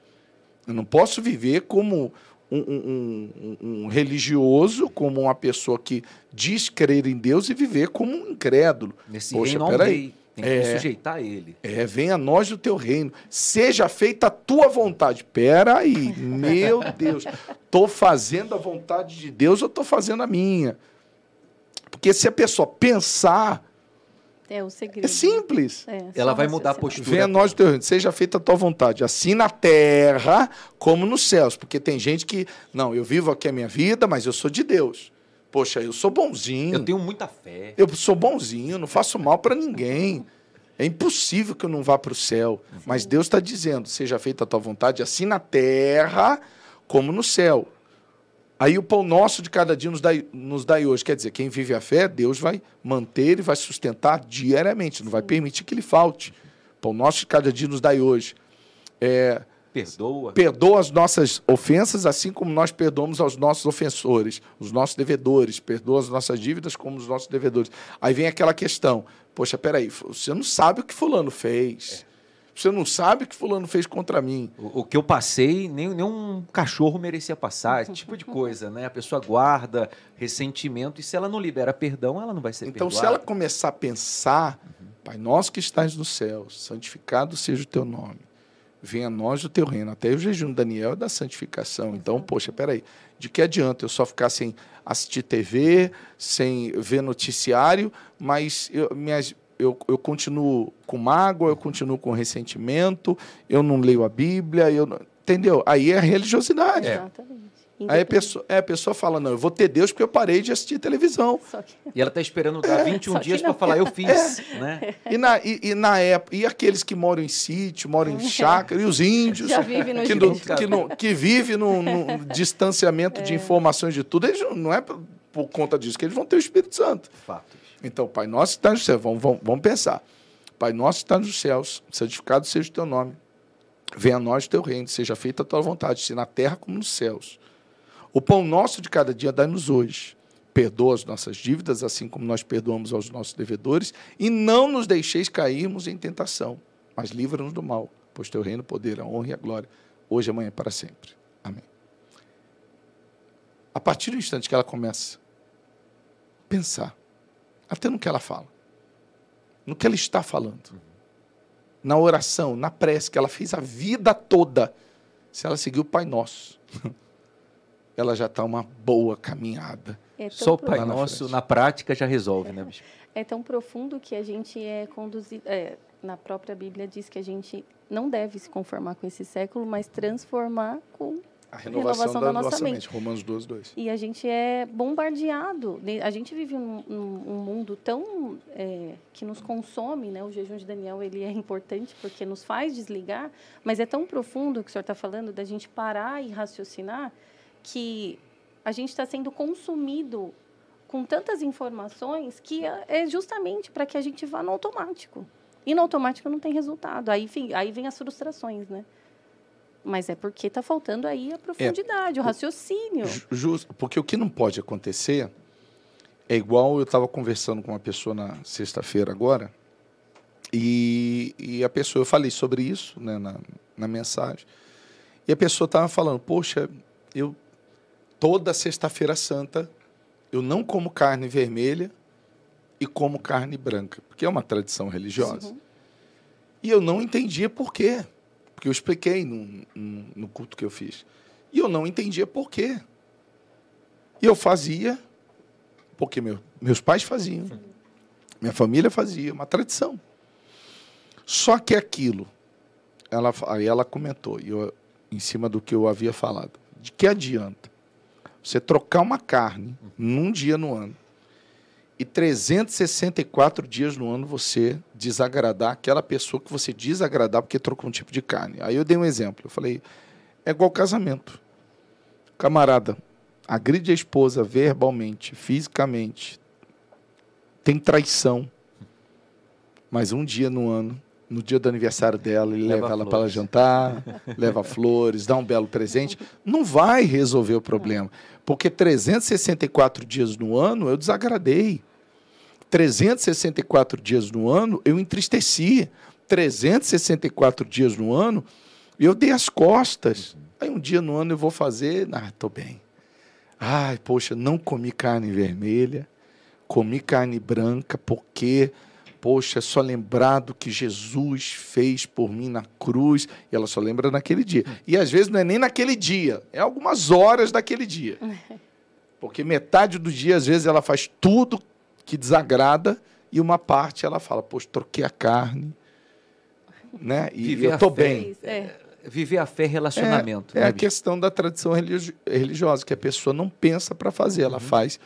Eu não posso viver como um, um- um- religioso, como uma pessoa que diz crer em Deus e viver como um incrédulo. Nesse Poxa, reino peraí. rei. Tem que É. sujeitar a ele. É, venha a nós o teu reino. Seja feita a tua vontade. Pera aí, meu (laughs) Deus. Estou fazendo a vontade de Deus ou estou fazendo a minha? Porque se a pessoa pensar, É o segredo. é simples. É, Ela vai mudar a postura. Venha a nós o teu reino. Seja feita a tua vontade. Assim na terra como nos céus. Porque tem gente que, não, eu vivo aqui a minha vida, mas eu sou de Deus. Poxa, eu sou bonzinho. Eu tenho muita fé. Eu sou bonzinho, não faço mal para ninguém. É impossível que eu não vá para o céu. Mas Deus está dizendo: seja feita a tua vontade, assim na terra como no céu. Aí o pão nosso de cada dia nos dai, nos dai hoje. Quer dizer, quem vive a fé, Deus vai manter e vai sustentar diariamente, não vai permitir que lhe falte. Pão nosso de cada dia nos dai hoje. É, Perdoa. perdoa as nossas ofensas, assim como nós perdoamos aos nossos ofensores, os nossos devedores. Perdoa as nossas dívidas como os nossos devedores. Aí vem aquela questão: poxa, peraí, você não sabe o que Fulano fez. Você não sabe o que Fulano fez contra mim. O, o que eu passei, nem, nem um cachorro merecia passar, esse tipo de coisa, né? A pessoa guarda ressentimento e se ela não libera perdão, ela não vai ser Então, se perdoada. ela começar a pensar, Pai nosso que estás no céu, santificado seja o teu nome. Venha a nós o teu reino. Até o jejum de Daniel é da santificação. Então, poxa, peraí, de que adianta eu só ficar sem assistir TV, sem ver noticiário, mas eu, minhas, eu, eu continuo com mágoa, eu continuo com ressentimento, eu não leio a Bíblia, eu não- entendeu? Aí é religiosidade. Exatamente. Aí a pessoa, é, a pessoa fala, não, eu vou ter Deus porque eu parei de assistir televisão. Que (laughs) E ela está esperando dar 21 Só que dias não. para falar, eu fiz, né? E na, e, e na época, e aqueles que moram em sítio, moram em chácara, e os índios, Já vive no que, não- jurídico. que, não- que vive num, num distanciamento de informações de tudo, eles não- é por, por conta disso que eles vão ter o Espírito Santo. Fatos. Então, Pai nosso que está no céu, vamos, vamos, vamos pensar. Pai nosso que está nos céus, santificado seja o teu nome. Venha a nós o teu reino, seja feita a tua vontade, se na terra como nos céus. O pão nosso de cada dia dá-nos hoje. Perdoa as nossas dívidas, assim como nós perdoamos aos nossos devedores, e não nos deixeis cairmos em tentação, mas livra-nos do mal, pois teu reino, o poder, a honra e a glória, hoje, amanhã e para sempre. Amém. A partir do instante que ela começa a pensar, até no que ela fala, no que ela está falando, na oração, na prece, que ela fez a vida toda, se ela seguir o Pai Nosso, (laughs) ela já está uma boa caminhada. É Só o tão Pai na Nosso, frente. na prática, já resolve, né, bispo? (laughs) É tão profundo que a gente é conduzido. é, na própria Bíblia diz que a gente não deve se conformar com esse século, mas transformar com. A renovação, Renovação da, da nossa nossa mente. mente. Romanos 12, 2. E a gente é bombardeado. né? A gente vive num, um mundo tão. é, que nos consome, né? O jejum de Daniel ele é importante porque nos faz desligar, mas é tão profundo o que o senhor está falando, da gente parar e raciocinar, que a gente está sendo consumido com tantas informações que é é justamente para que a gente vá no automático. E no automático não tem resultado. Aí, enfim, aí vem as frustrações, né? Mas é porque está faltando aí a profundidade, o raciocínio. Ju- Justo, porque o que não pode acontecer é igual eu estava conversando com uma pessoa na sexta-feira agora, e, e a pessoa, eu falei sobre isso né, na, na mensagem, e a pessoa estava falando, poxa, eu toda sexta-feira santa eu não como carne vermelha e como carne branca, porque é uma tradição religiosa. Uhum. E eu não entendia por quê. Porque eu expliquei no, no, culto que eu fiz. E eu não entendia por quê. E eu fazia porque meu, meus pais faziam. Minha família fazia, uma tradição. Só que aquilo, ela, aí ela comentou, e eu, em cima do que eu havia falado, de que adianta você trocar uma carne num dia no ano e 364 dias no ano você desagradar aquela pessoa que você desagradar porque trocou um tipo de carne. Aí eu dei um exemplo. Eu falei, é igual casamento. Camarada, agride a esposa verbalmente, fisicamente, tem traição. Mas um dia no ano, no dia do aniversário dela, ele Leva leva, ela para jantar, (laughs) leva flores, dá um belo presente, não vai resolver o problema. Porque 364 dias no ano eu desagradei. 364 dias no ano eu entristeci. 364 dias no ano eu dei as costas. Aí um dia no ano eu vou fazer, ah, tô bem. Ai, poxa, não comi carne vermelha, comi carne branca porque, poxa, só lembrar do que Jesus fez por mim na cruz. E ela só lembra naquele dia. E às vezes não é nem naquele dia, é algumas horas daquele dia. (laughs) Porque metade do dia, às vezes, ela faz tudo que desagrada e uma parte ela fala, poxa, troquei a carne, né? E Viver eu fé. bem. É, Viver a fé é relacionamento. É né, a bispo? questão da tradição religi- religiosa, que a pessoa não pensa para fazer, Uhum. ela faz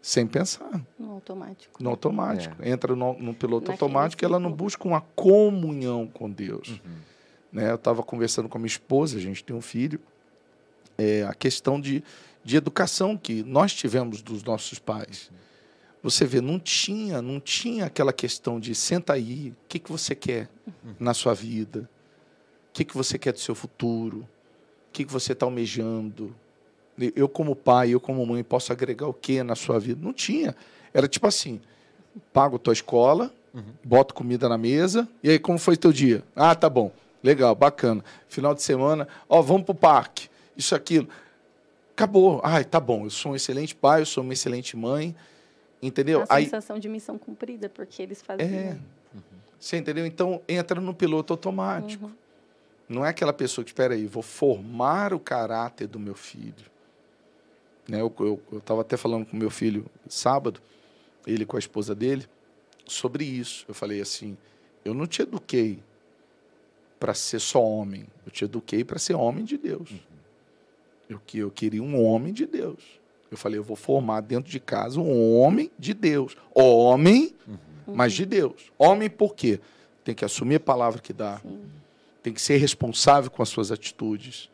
sem pensar, no automático. no automático. Entra no, no piloto Naquele automático e ela não busca uma comunhão com Deus. Uhum. Né? Eu estava conversando com a minha esposa, a gente tem um filho, é, a questão de, de educação que nós tivemos dos nossos pais. Você vê, não tinha, não tinha aquela questão de senta aí, o que, que você quer na sua vida? O que, que você quer do seu futuro? O que, que você está almejando? Eu, como pai, eu, como mãe, posso agregar o que na sua vida? Não tinha. Era tipo assim: pago tua escola, boto comida na mesa, e aí como foi teu dia? Ah, tá bom, legal, bacana. Final de semana, ó, vamos pro parque, isso, aquilo. Acabou. Ai, tá bom, eu sou um excelente pai, eu sou uma excelente mãe, entendeu? A Aí, sensação de missão cumprida, porque eles faziam. é. Você entendeu? Então entra no piloto automático. Não é aquela pessoa que, espera aí, vou formar o caráter do meu filho. Né? Eu estava até falando com meu filho sábado, ele com a esposa dele, sobre isso. Eu falei assim: eu não te eduquei para ser só homem, eu te eduquei para ser homem de Deus. Eu, que- eu queria um homem de Deus. Eu falei: eu vou formar dentro de casa um homem de Deus. Homem, mas de Deus. Homem por quê? Tem que assumir a palavra que dá Sim. tem que ser responsável com as suas atitudes,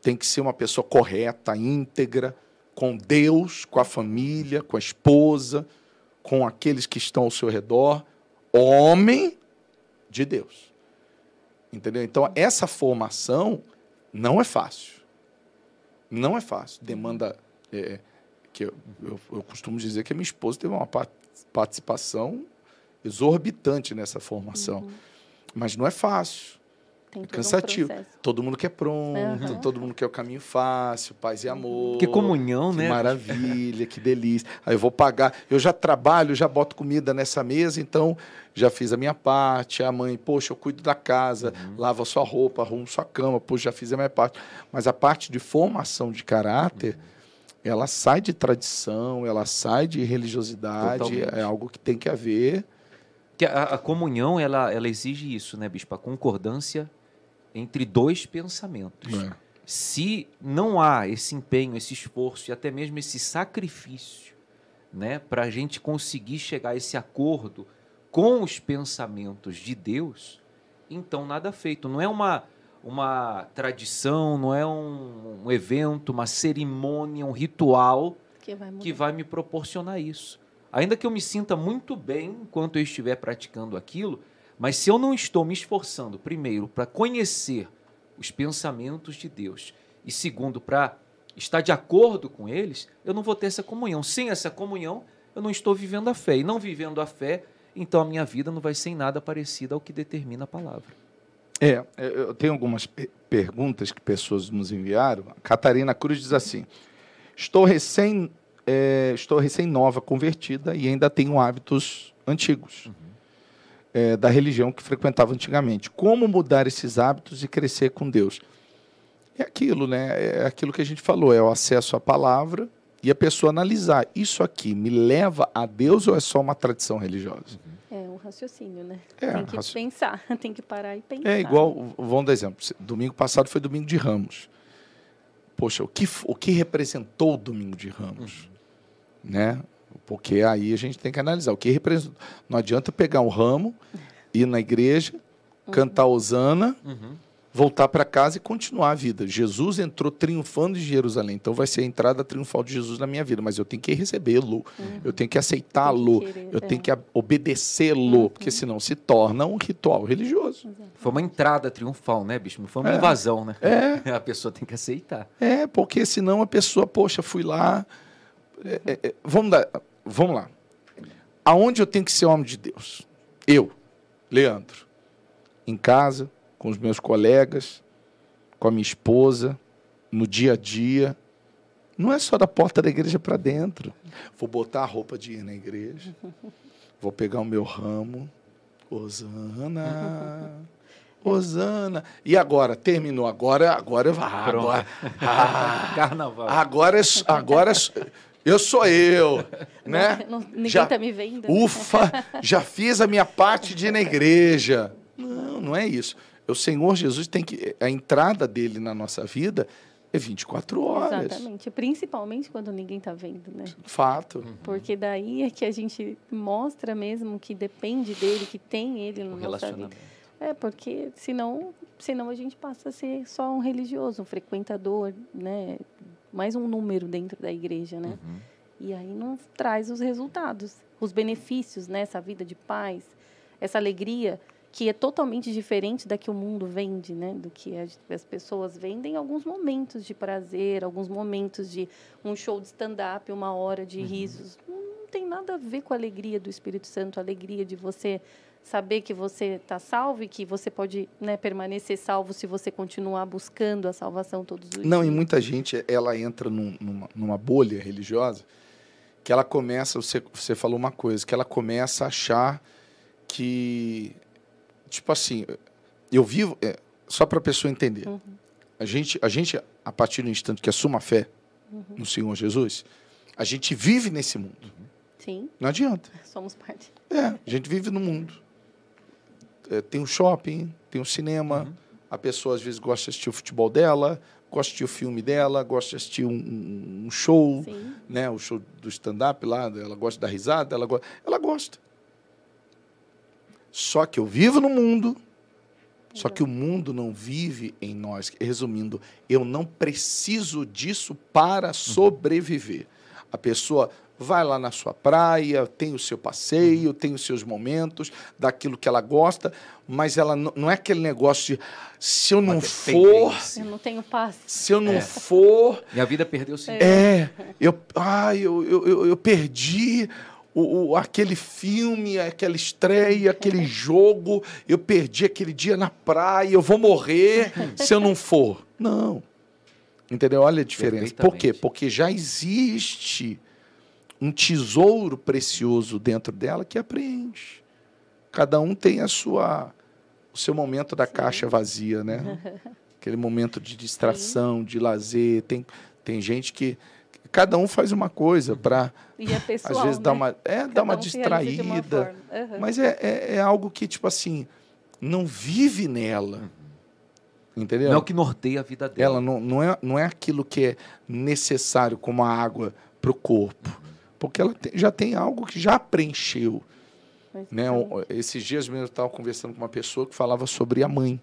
tem que ser uma pessoa correta, íntegra, com Deus, com a família, com a esposa, com aqueles que estão ao seu redor. Homem de Deus. Entendeu? Então, essa formação não é fácil. Não é fácil. Demanda. é, que eu, eu, eu costumo dizer que a minha esposa teve uma pa- participação exorbitante nessa formação. Mas não é fácil. Tem É um cansativo. processo. todo mundo quer pronto, Aham. todo mundo quer o caminho fácil, paz e amor. Que comunhão, Que né? maravilha, que delícia. Aí eu vou pagar. Eu já trabalho, já boto comida nessa mesa, então já fiz a minha parte. A mãe, poxa, eu cuido da casa, lavo a sua roupa, arrumo sua cama, poxa, já fiz a minha parte. Mas a parte de formação de caráter, ela sai de tradição, ela sai de religiosidade, Totalmente. é algo que tem que haver. Que a, a comunhão, ela, ela exige isso, né, bispo? A concordância entre dois pensamentos. É. Se não há esse empenho, esse esforço e até mesmo esse sacrifício, né, para a gente conseguir chegar a esse acordo com os pensamentos de Deus, então nada feito. Não é uma, uma tradição, não é um, um evento, uma cerimônia, um ritual Que vai que vai me proporcionar isso. Ainda que eu me sinta muito bem enquanto eu estiver praticando aquilo, mas se eu não estou me esforçando, primeiro, para conhecer os pensamentos de Deus, e segundo, para estar de acordo com eles, eu não vou ter essa comunhão. Sem essa comunhão, eu não estou vivendo a fé. E não vivendo a fé, então a minha vida não vai ser em nada parecida ao que determina a palavra. É, eu tenho algumas pe- perguntas que pessoas nos enviaram. A Catarina Cruz diz assim: Estou recém, é, estou recém nova convertida e ainda tenho hábitos antigos é, da religião que frequentava antigamente. Como mudar esses hábitos e crescer com Deus? É aquilo, né? É aquilo que a gente falou, é o acesso à palavra e a pessoa analisar. Isso aqui me leva a Deus ou é só uma tradição religiosa? É um raciocínio, né? É, tem que raci- pensar, (laughs) tem que parar e pensar. É igual, vamos dar exemplo. Domingo passado foi domingo de Ramos. Poxa, o que, o que representou o domingo de Ramos? Né? Porque aí a gente tem que analisar. O que representou. Não adianta pegar um ramo, ir na igreja, cantar Osana, voltar para casa e continuar a vida. Jesus entrou triunfando em Jerusalém. Então vai ser a entrada triunfal de Jesus na minha vida. Mas eu tenho que recebê-lo. Eu tenho que aceitá-lo. Eu tenho é. que obedecê-lo. Porque senão se torna um ritual religioso. Foi uma entrada triunfal, né, bicho? Não foi uma invasão, né? É. (laughs) A pessoa tem que aceitar. É, porque senão a pessoa, poxa, fui lá. é, é, é, vamos, dar, vamos lá. Aonde eu tenho que ser homem de Deus? Eu, Leandro. Em casa, com os meus colegas, com a minha esposa, no dia a dia. Não é só da porta da igreja para dentro. Vou botar a roupa de ir na igreja. Vou pegar o meu ramo. Osana. (laughs) Osana. E agora? Terminou. Agora, agora eu ah, Pronto. agora, (laughs) ah, Carnaval. agora, é s- agora é eu sou eu, né? Não- ninguém Já- tá me vendo. Ufa, já fiz a minha parte de ir na igreja. Não, não é isso. O Senhor Jesus tem que a entrada dele na nossa vida é 24 horas. Exatamente. Principalmente quando ninguém tá vendo, né? Fato. Porque daí é que a gente mostra mesmo que depende dele, que tem ele O na nossa vida. relacionamento. É, porque senão, senão a gente passa a ser só um religioso, um frequentador, né? Mais um número dentro da igreja, né? Uhum. E aí não traz os resultados, os benefícios, né? Essa vida de paz, essa alegria que é totalmente diferente da que o mundo vende, né? Do que as, as pessoas vendem alguns momentos de prazer, alguns momentos de um show de stand-up, uma hora de risos. Não tem nada a ver com a alegria do Espírito Santo, a alegria de você saber que você está salvo e que você pode né, permanecer salvo se você continuar buscando a salvação todos os Não, e dias. muita gente ela entra num- numa, numa bolha religiosa que ela começa, você, você falou uma coisa, que ela começa a achar que, tipo assim, eu vivo, é, só para a pessoa entender, Uhum. a, gente, a gente, a partir do instante que assuma a fé Uhum. no Senhor Jesus, a gente vive nesse mundo. Sim, Não adianta. somos parte. É, a gente vive no mundo. É, tem um shopping, tem um cinema. Uhum. A pessoa às vezes gosta de assistir o futebol dela, gosta de assistir o filme dela, gosta de assistir um, um- um show, Sim. né? O show do stand-up lá, ela gosta da risada, ela, go ela gosta. Só que eu vivo no mundo, só que o mundo não vive em nós. Resumindo, eu não preciso disso para sobreviver. A pessoa vai lá na sua praia, tem o seu passeio, tem os seus momentos, daquilo que ela gosta, mas ela não, não é aquele negócio de se eu não for. Eu não tenho paz. se eu não É. for, Minha vida perdeu sentido. é, eu, ai, eu, eu, eu, eu perdi o, o, aquele filme, aquela estreia, aquele jogo, eu perdi aquele dia na praia, eu vou morrer se eu não for. Não. Entendeu? Olha a diferença. Por quê? Porque já existe um tesouro precioso dentro dela que apreende. Cada um tem a sua o seu momento da Sim. caixa vazia, né? (laughs) Aquele momento de distração, Sim. de lazer. Tem, tem gente que cada um faz uma coisa para é às vezes né? dar uma é dar uma um distraída uma uhum. mas é, é, é, algo que tipo assim não vive nela uhum. entendeu não é o que norteia a vida dela ela não, não é não é aquilo que é necessário como a água para o corpo uhum. porque ela tem, já tem algo que já preencheu né esses dias mesmo eu estava conversando com uma pessoa que falava sobre a mãe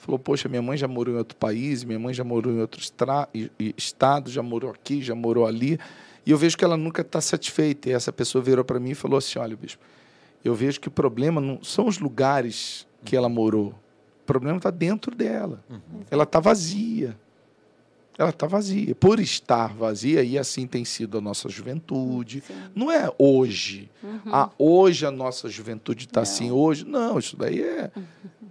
Falou, poxa, minha mãe já morou em outro país, minha mãe já morou em outro estado, já morou aqui, já morou ali. E eu vejo que ela nunca está satisfeita. E essa pessoa virou para mim e falou assim: olha, bispo, eu vejo que o problema não são os lugares que ela morou. O problema está dentro dela. Uhum. Ela está vazia. Ela está vazia. Por estar vazia, e assim tem sido a nossa juventude. Sim. Não é hoje. Uhum. Ah, hoje a nossa juventude está assim, hoje. Não, isso daí é. (laughs)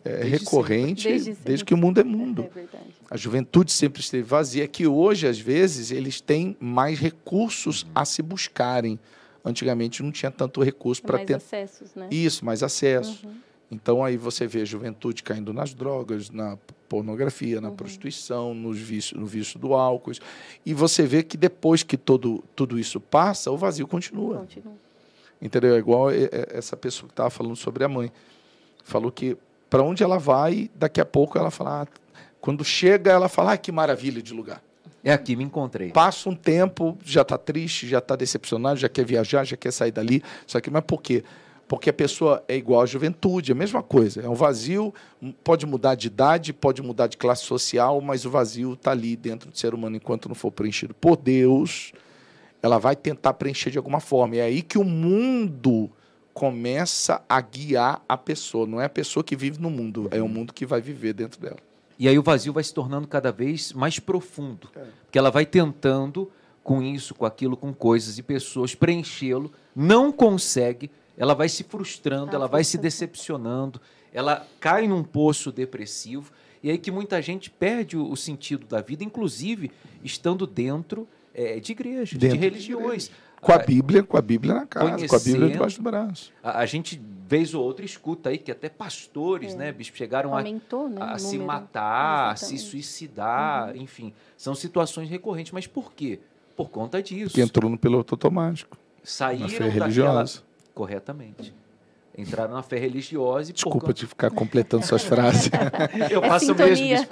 É recorrente desde, desde, que o mundo é mundo. É a juventude sempre esteve vazia, que hoje, às vezes, eles têm mais recursos a se buscarem. Antigamente não tinha tanto recurso para ter. acessos, né? Isso, mais acesso. Uhum. Então aí você vê a juventude caindo nas drogas, na pornografia, na uhum. prostituição, nos vício, no vício do álcool. E você vê que depois que todo, tudo isso passa, o vazio continua. Continua. Entendeu? É igual essa pessoa que estava falando sobre a mãe. Falou que para onde ela vai, daqui a pouco ela fala. Ah, quando chega, ela fala: ah, que maravilha de lugar. É aqui, me encontrei. Passa um tempo, já está triste, já está decepcionado, já quer viajar, já quer sair dali. Só que, mas por quê? Porque a pessoa é igual à juventude, é a mesma coisa. É um vazio, pode mudar de idade, pode mudar de classe social, mas o vazio está ali dentro do ser humano enquanto não for preenchido por Deus. Ela vai tentar preencher de alguma forma. E é aí que o mundo começa a guiar a pessoa. Não é a pessoa que vive no mundo, é o mundo que vai viver dentro dela. E aí o vazio vai se tornando cada vez mais profundo, é. porque ela vai tentando com isso, com aquilo, com coisas e pessoas preenchê-lo, não consegue, ela vai se frustrando, ah, ela vai se decepcionando, ela cai num poço depressivo e aí que muita gente perde o, sentido da vida, inclusive estando dentro é, de igrejas, dentro de religiões. De com a Bíblia, com a Bíblia na casa, com a Bíblia debaixo do braço. A, a, gente, vez ou outra, escuta aí que até pastores, é. né, bispo, chegaram Aumentou, a, né, a se matar, a se suicidar, uhum. enfim. São situações recorrentes. Mas por quê? Por conta disso. Que entrou no piloto automático. Saíram daquela... Corretamente entraram na fé religiosa e Desculpa por... de ficar completando suas frases. (laughs) eu é faço mesmo, bicho.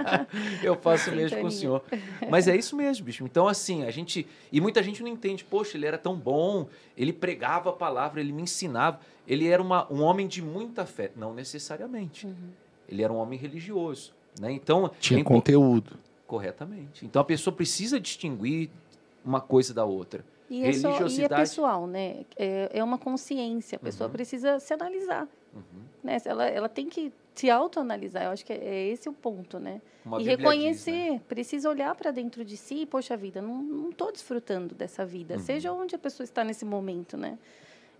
(laughs) eu faço mesmo com o senhor. Mas é isso mesmo, bicho. Então, assim, a gente. E muita gente não entende, poxa, ele era tão bom, ele pregava a palavra, ele me ensinava. Ele era uma, um homem de muita fé. Não necessariamente. Uhum. Ele era um homem religioso. Né? Então, Tinha é conteúdo. Corretamente. Então a pessoa precisa distinguir uma coisa da outra. E é, só, e é pessoal, né? É, é uma consciência. A pessoa uhum. precisa se analisar. Uhum. Né? Ela, ela tem que se autoanalisar. Eu acho que é, é esse o ponto, né? Uma e reconhecer, diz, né? precisa olhar para dentro de si e, poxa vida, não estou desfrutando dessa vida, uhum. seja onde a pessoa está nesse momento, né?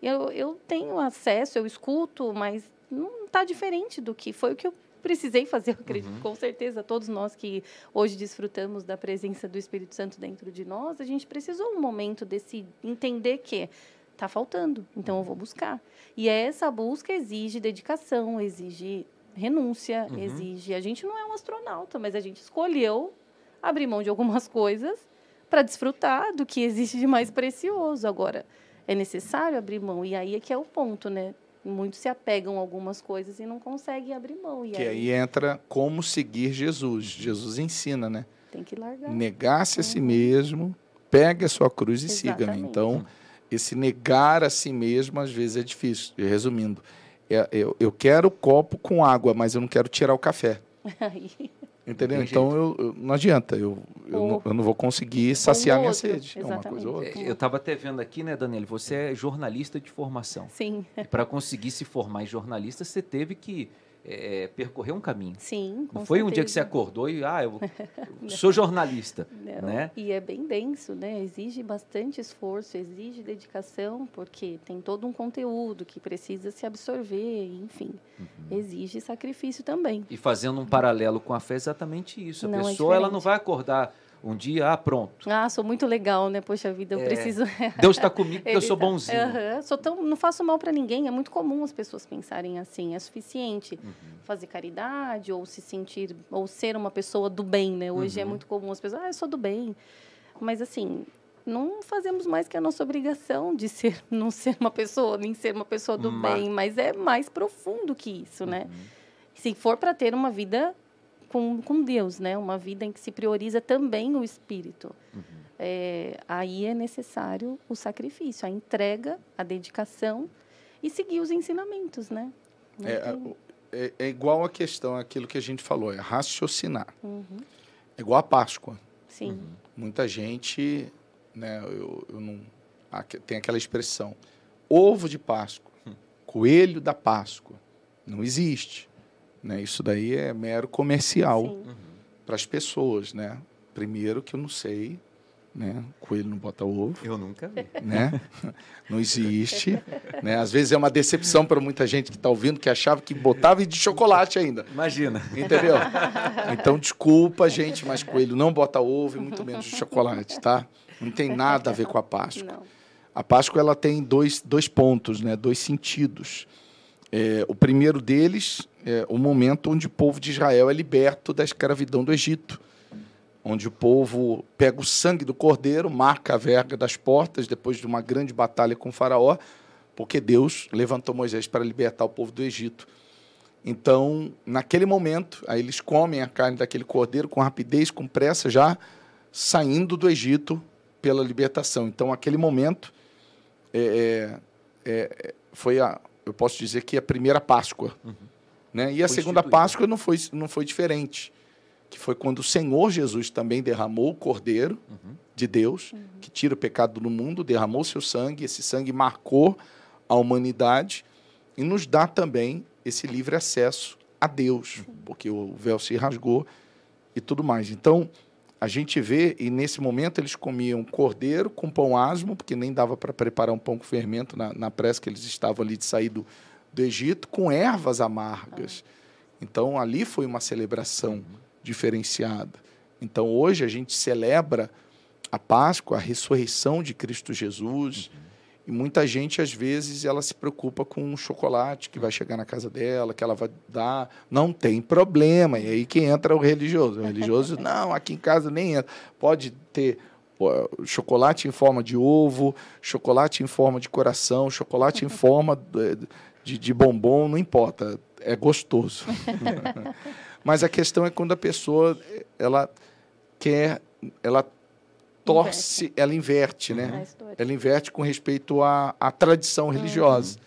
Eu, eu tenho acesso, eu escuto, mas não está diferente do que foi o que eu precisei fazer, eu acredito, uhum. com certeza, todos nós que hoje desfrutamos da presença do Espírito Santo dentro de nós, a gente precisou um momento desse entender que está faltando, então eu vou buscar. E essa busca exige dedicação, exige renúncia, uhum. exige. A gente não é um astronauta, mas a gente escolheu abrir mão de algumas coisas para desfrutar do que existe de mais precioso. Agora, é necessário abrir mão, e aí é que é o ponto, né? Muitos se apegam a algumas coisas e não conseguem abrir mão. E que aí... aí entra como seguir Jesus. Jesus ensina, né? Tem que largar. Negar-se a si uhum. mesmo, pegue a sua cruz e siga-me. Então, esse negar a si mesmo, às vezes, é difícil. Resumindo, é, eu, eu quero copo com água, mas eu não quero tirar o café. (laughs) Entendeu? Então eu, eu, não adianta, eu, eu, não, eu não vou conseguir saciar minha sede. É uma coisa ou outra. Eu estava até vendo aqui, né, Daniela? Você é jornalista de formação. Sim. E para conseguir se formar em jornalista, você teve que é, percorrer um caminho. Sim, com Não foi um dia que você certeza. acordou e, ah, eu, (laughs) eu sou jornalista, Não, né? E é bem denso, né? Exige bastante esforço, exige dedicação, porque tem todo um conteúdo que precisa se absorver, enfim. Uhum. Exige sacrifício também. E fazendo um paralelo com a fé, é exatamente isso. A Não, é pessoa ela diferente. não vai acordar um dia, ah, pronto. Ah, sou muito legal, né? Poxa vida, eu É, preciso. Deus está comigo porque eu Ele sou tá- bonzinho. Aham, Sou tão, não faço mal para ninguém. É muito comum as pessoas pensarem assim. É suficiente Uhum. fazer caridade ou se sentir ou ser uma pessoa do bem, né? Hoje é Uhum. muito comum as pessoas, ah, eu sou do bem. Mas assim, não fazemos mais que a nossa obrigação de ser, (laughs) não ser uma pessoa, nem ser uma pessoa do Ma- bem, mas é mais profundo que isso, né? Uhum. Se for para ter uma vida com, com Deus, né? Uma vida em que se prioriza também o espírito. Uhum. É, aí é necessário o sacrifício, a entrega, a dedicação e seguir os ensinamentos, né? É, tem- é, é igual a questão, aquilo que a gente falou, é raciocinar. Uhum, É igual a Páscoa. Sim. Uhum. Muita gente, né, eu, eu não, tem aquela expressão, ovo de Páscoa, coelho da Páscoa. Não existe. Né? Isso daí é mero comercial Sim. para as pessoas. Né? Primeiro que eu não sei, né? coelho não bota ovo. Eu nunca vi. né? (laughs) Não existe, né? Às vezes é uma decepção para muita gente que está ouvindo que achava que botava e de chocolate ainda, Imagina. entendeu? (laughs) Então desculpa, gente, mas coelho não bota ovo e muito menos de chocolate, tá? Não tem nada a ver com a Páscoa. Não. A Páscoa ela tem dois, dois pontos, né? Dois sentidos. É, o primeiro deles é o momento onde o povo de Israel é liberto da escravidão do Egito onde o povo pega o sangue do cordeiro, marca a verga das portas depois de uma grande batalha com o faraó, porque Deus levantou Moisés para libertar o povo do Egito. Então, naquele momento, aí eles comem a carne daquele cordeiro com rapidez, com pressa, já saindo do Egito pela libertação. Então, aquele momento é, é, é, foi a, eu posso dizer que a primeira Páscoa, né? E a Foi segunda. Páscoa não foi não foi diferente que foi quando o Senhor Jesus também derramou o Cordeiro de Deus, que tira o pecado do mundo, derramou seu sangue, esse sangue marcou a humanidade e nos dá também esse livre acesso a Deus, porque o véu se rasgou e tudo mais. Então, a gente vê, e nesse momento eles comiam cordeiro com pão asmo, porque nem dava para preparar um pão com fermento na, na pressa que eles estavam ali de sair do, do Egito, com ervas amargas. Então, ali foi uma celebração diferenciada. Então, hoje a gente celebra a Páscoa, a ressurreição de Cristo Jesus. E muita gente, às vezes, ela se preocupa com um chocolate que vai chegar na casa dela, que ela vai dar. Não tem problema. E aí que entra o religioso. O religioso, (laughs) não, aqui em casa nem entra. Pode ter chocolate em forma de ovo, chocolate em forma de coração, chocolate em (laughs) forma de, de, de bombom, não importa. É gostoso. (laughs) Mas a questão é quando a pessoa ela quer, ela torce, ela inverte, né? Ela inverte com respeito à, à tradição religiosa.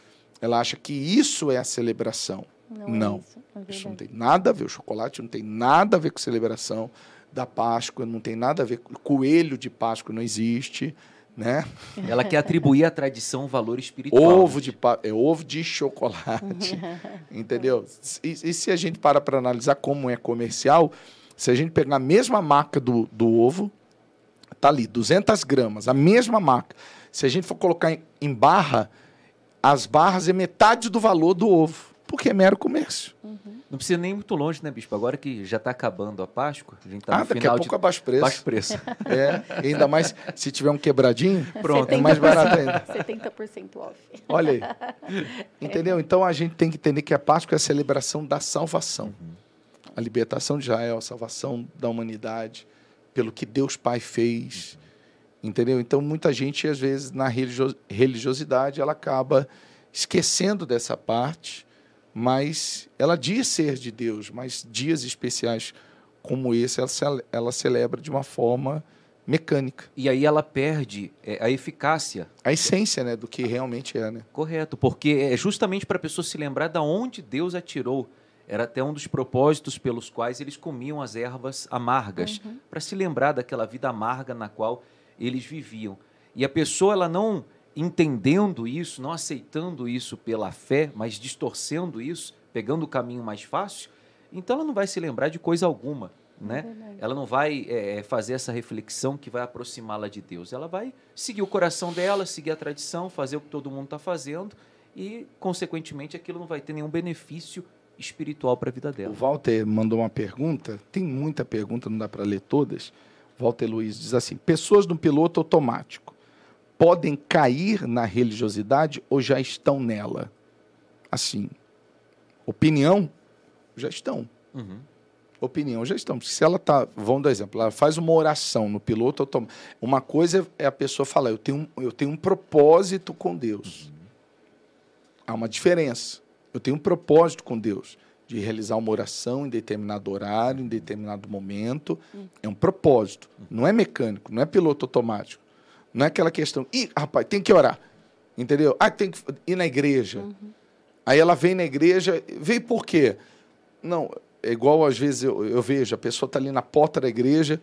Ela acha que isso é a celebração. Não, Não. É isso, é Isso não tem nada a ver, o chocolate não tem nada a ver com celebração da Páscoa, não tem nada a ver com coelho de Páscoa não existe, né? Ela quer atribuir à tradição um valor espiritual. Ovo de pa- é ovo de chocolate, (laughs) entendeu? E, e se a gente para para analisar como é comercial, se a gente pegar a mesma marca do, do ovo, tá ali 200 gramas, a mesma marca. Se a gente for colocar em, em barra, as barras é metade do valor do ovo, porque é mero comércio. Não precisa nem ir muito longe, né, Bispo? Agora que já está acabando a Páscoa, a gente está ah, no daqui a final pouco de preço. baixo preço. (laughs) É, ainda mais se tiver um quebradinho, (laughs) Pronto. é (laughs) mais barato ainda. 70% off. Olha aí. Entendeu? Então a gente tem que entender que a Páscoa é a celebração da salvação. A libertação de Israel, a salvação da humanidade, pelo que Deus Pai fez. Entendeu? Então muita gente, às vezes, na religio- religiosidade, ela acaba esquecendo dessa parte, mas ela diz ser de Deus, mas dias especiais como esse, ela, ela celebra de uma forma mecânica. E aí ela perde é, a eficácia. A essência né, do que realmente é. Né? Correto, porque é justamente para a pessoa se lembrar da onde Deus a tirou. Era até um dos propósitos pelos quais eles comiam as ervas amargas, para se lembrar daquela vida amarga na qual eles viviam. E a pessoa ela não entendendo isso, não aceitando isso pela fé, mas distorcendo isso, pegando o caminho mais fácil, então ela não vai se lembrar de coisa alguma. Né? ela não vai é, fazer essa reflexão que vai aproximá-la de Deus. Ela vai seguir o coração dela, seguir a tradição, fazer o que todo mundo está fazendo e, consequentemente, aquilo não vai ter nenhum benefício espiritual para a vida dela. O Walter mandou uma pergunta, tem muita pergunta, não dá para ler todas. Walter Luiz diz assim: pessoas no piloto automático podem cair na religiosidade ou já estão nela? Assim, opinião, já estão. Uhum. Opinião, já estão. Se ela tá, vamos dar exemplo, ela faz uma oração no piloto automático. Uma coisa é a pessoa falar, eu tenho, eu tenho um propósito com Deus. Uhum. Há uma diferença. Eu tenho um propósito com Deus de realizar uma oração em determinado horário, em determinado momento. É um propósito. Não é mecânico, não é piloto automático. Não é aquela questão, ih, rapaz, tem que orar. Entendeu? Ah, tem que ir na igreja. Uhum. Aí ela vem na igreja, vem por quê? Não, é igual às vezes eu, eu vejo, a pessoa está ali na porta da igreja,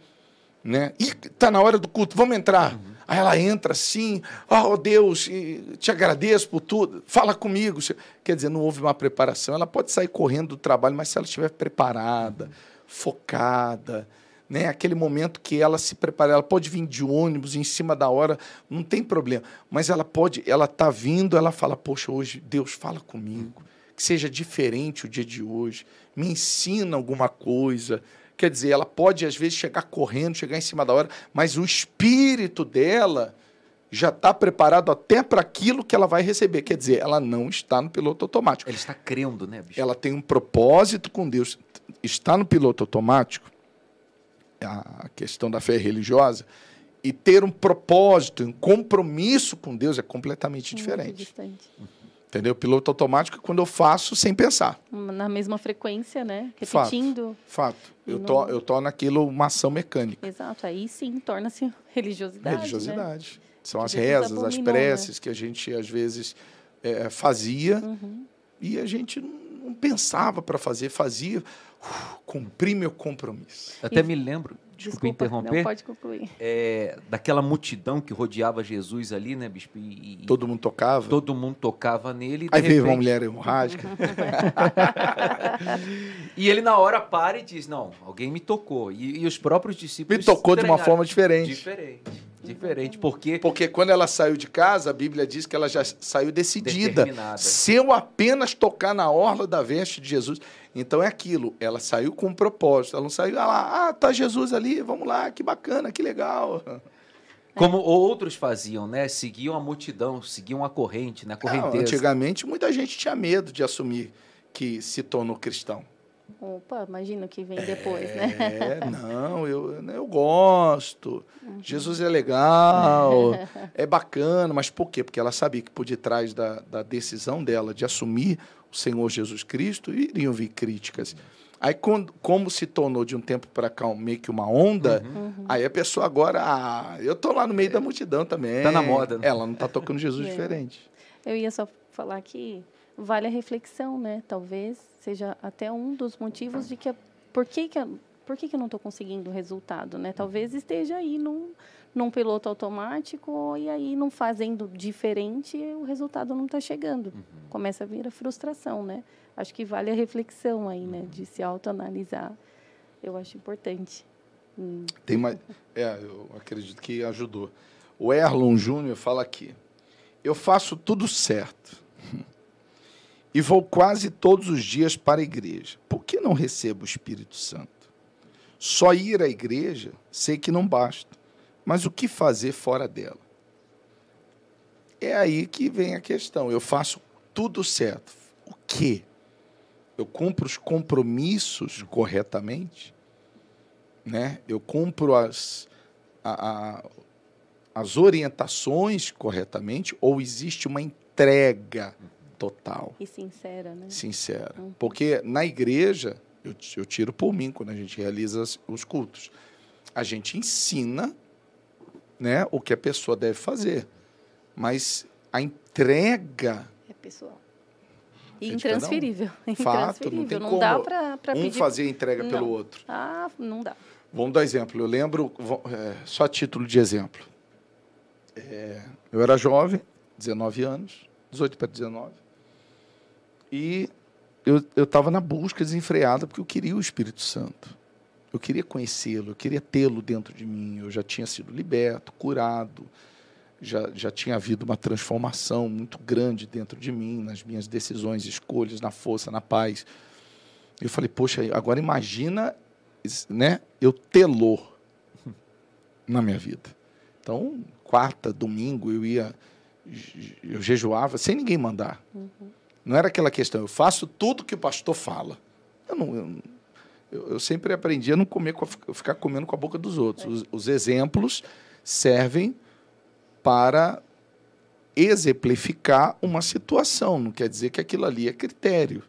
né? Ih, está na hora do culto, vamos entrar. Uhum. Aí ela entra assim, oh Deus, te agradeço por tudo, fala comigo. Quer dizer, não houve uma preparação. Ela pode sair correndo do trabalho, mas se ela estiver preparada, focada, né? aquele momento que ela se prepara, ela pode vir de ônibus em cima da hora, não tem problema. Mas ela pode, ela está vindo, ela fala, poxa, hoje Deus fala comigo, que seja diferente o dia de hoje, me ensina alguma coisa Quer dizer, ela pode, às vezes, chegar correndo, chegar em cima da hora, mas o espírito dela já está preparado até para aquilo que ela vai receber. Quer dizer, ela não está no piloto automático. Ela está crendo, né, bicho? Ela tem um propósito com Deus. Está no piloto automático, a questão da fé religiosa, e ter um propósito, um compromisso com Deus é completamente Muito diferente. Distante. Entendeu? Piloto automático é quando eu faço sem pensar. Na mesma frequência, né? Repetindo. Fato. Fato. Eu, to, eu torno aquilo uma ação mecânica. Exato. Aí sim torna-se religiosidade. Religiosidade. Né? São as rezas, as preces né? que a gente às vezes é, fazia uhum. e a gente não pensava para fazer, fazia, uh, cumprir meu compromisso. Até e... me lembro desculpa, desculpa interromper. Não, pode concluir. É, daquela multidão que rodeava Jesus ali, né, bispo? E, e todo mundo tocava? Todo mundo tocava nele. Aí veio uma mulher hemorrágica. (laughs) e ele, na hora, para e diz: Não, alguém me tocou. E, e os próprios discípulos. Me tocou de uma forma diferente. Diferente. Diferente, porque. Porque quando ela saiu de casa, a Bíblia diz que ela já saiu decidida. Se eu apenas tocar na orla da veste de Jesus. Então é aquilo, ela saiu com um propósito, ela não saiu ah lá, ah, tá Jesus ali, vamos lá, que bacana, que legal. (laughs) Como outros faziam, né? Seguiam a multidão, seguiam a corrente, né? A correnteza. Não, antigamente muita gente tinha medo de assumir que se tornou cristão. Opa, imagina que vem depois, né? é, (laughs) né? não, eu, eu gosto. Uhum. Jesus é legal, (laughs) é bacana, mas por quê? Porque ela sabia que por detrás da, da decisão dela de assumir o Senhor Jesus Cristo iriam vir críticas. Aí, quando, como se tornou de um tempo para cá meio que uma onda, uhum. aí a pessoa agora, ah, eu tô lá no meio da multidão também. Tá na moda. Né? Ela não tá tocando Jesus (laughs) é. diferente. Eu ia só falar que vale a reflexão, né? Talvez seja até um dos motivos de que por que que, por que, que eu não estou conseguindo o resultado, né? Talvez esteja aí num, num piloto automático e aí não fazendo diferente, o resultado não está chegando. Uhum. Começa a vir a frustração, né? Acho que vale a reflexão aí, né? De se autoanalisar. Eu acho importante. Hum. Tem mais, é, eu acredito que ajudou. O Erlon Júnior fala aqui: eu faço tudo certo e vou quase todos os dias para a igreja. Por que não recebo o Espírito Santo? Só ir à igreja sei que não basta, mas o que fazer fora dela? É aí que vem a questão. Eu faço tudo certo. O quê? Eu cumpro os compromissos corretamente? Né? Eu cumpro as, a, a, as orientações corretamente? Ou existe uma entrega? Total. E sincera, né? Sincera. Uhum. Porque na igreja, eu, eu tiro por mim quando a gente realiza os cultos, a gente ensina né, o que a pessoa deve fazer. Mas a entrega. É pessoal. E intransferível. Um. Fato, não tem não como dá pra, pra um pedir... fazer a entrega não. pelo outro. Ah, não dá. Vamos dar exemplo. Eu lembro, é, só a título de exemplo. É, eu era jovem, 19 anos, 18 para 19. E eu estava na busca desenfreada porque eu queria o Espírito Santo. Eu queria conhecê-lo, eu queria tê-lo dentro de mim. Eu já tinha sido liberto, curado, já, já tinha havido uma transformação muito grande dentro de mim, nas minhas decisões, escolhas, na força, na paz. Eu falei, poxa, agora imagina né, eu tê-lo na minha vida. Então, quarta, domingo, eu ia, eu jejuava sem ninguém mandar. Uhum. Não era aquela questão, eu faço tudo que o pastor fala. Eu, não, eu, eu sempre aprendi a não comer, ficar comendo com a boca dos outros. Os, os exemplos servem para exemplificar uma situação, não quer dizer que aquilo ali é critério.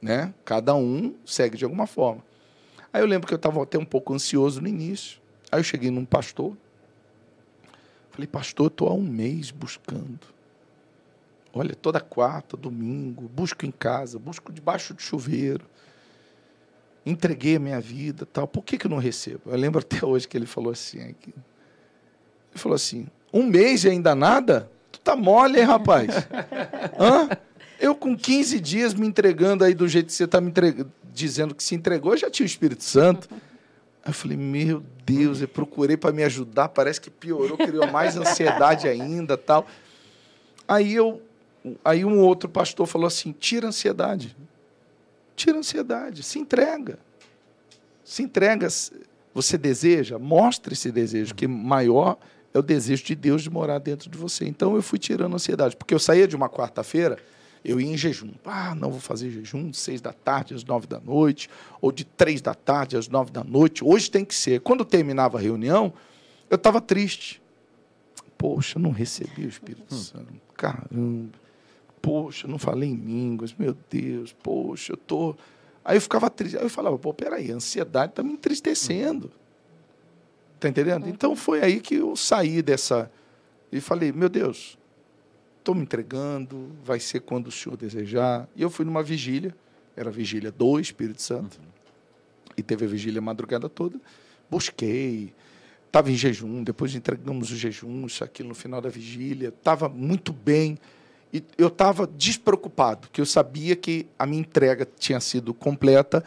Né? Cada um segue de alguma forma. Aí eu lembro que eu estava até um pouco ansioso no início. Aí eu cheguei num pastor. Falei, pastor, estou há um mês buscando. Olha, toda quarta, domingo, busco em casa, busco debaixo de chuveiro. Entreguei a minha vida tal. Por que, que eu não recebo? Eu lembro (laughs) até hoje que ele falou assim. Ele falou assim: um mês e ainda nada? Tu tá mole, hein, rapaz? (laughs) Hã? Eu com 15 dias me entregando aí do jeito que você está me entregando, dizendo que se entregou, eu já tinha o Espírito Santo. Aí eu falei, meu Deus, eu procurei para me ajudar, parece que piorou, criou mais ansiedade ainda, tal. Aí eu, aí um outro pastor falou assim: tira a ansiedade, tira a ansiedade, se entrega, se entrega. Você deseja, mostre esse desejo, que maior é o desejo de Deus de morar dentro de você. Então eu fui tirando a ansiedade, porque eu saía de uma quarta-feira eu ia em jejum. Ah, não vou fazer jejum de seis da tarde às nove da noite, ou de três da tarde às nove da noite. Hoje tem que ser. Quando terminava a reunião, eu estava triste. Poxa, não recebi o Espírito hum. Santo. Caramba. Poxa, não falei em línguas. Meu Deus. Poxa, eu tô. Aí eu ficava triste. Aí eu falava, pô, peraí, a ansiedade está me entristecendo. Está entendendo? Então foi aí que eu saí dessa. E falei, meu Deus, estou me entregando, vai ser quando o Senhor desejar. E eu fui numa vigília, era a vigília do Espírito Santo, uhum. e teve a vigília a madrugada toda. Busquei, estava em jejum, depois entregamos o jejum, isso aqui no final da vigília, estava muito bem. E eu estava despreocupado, porque eu sabia que a minha entrega tinha sido completa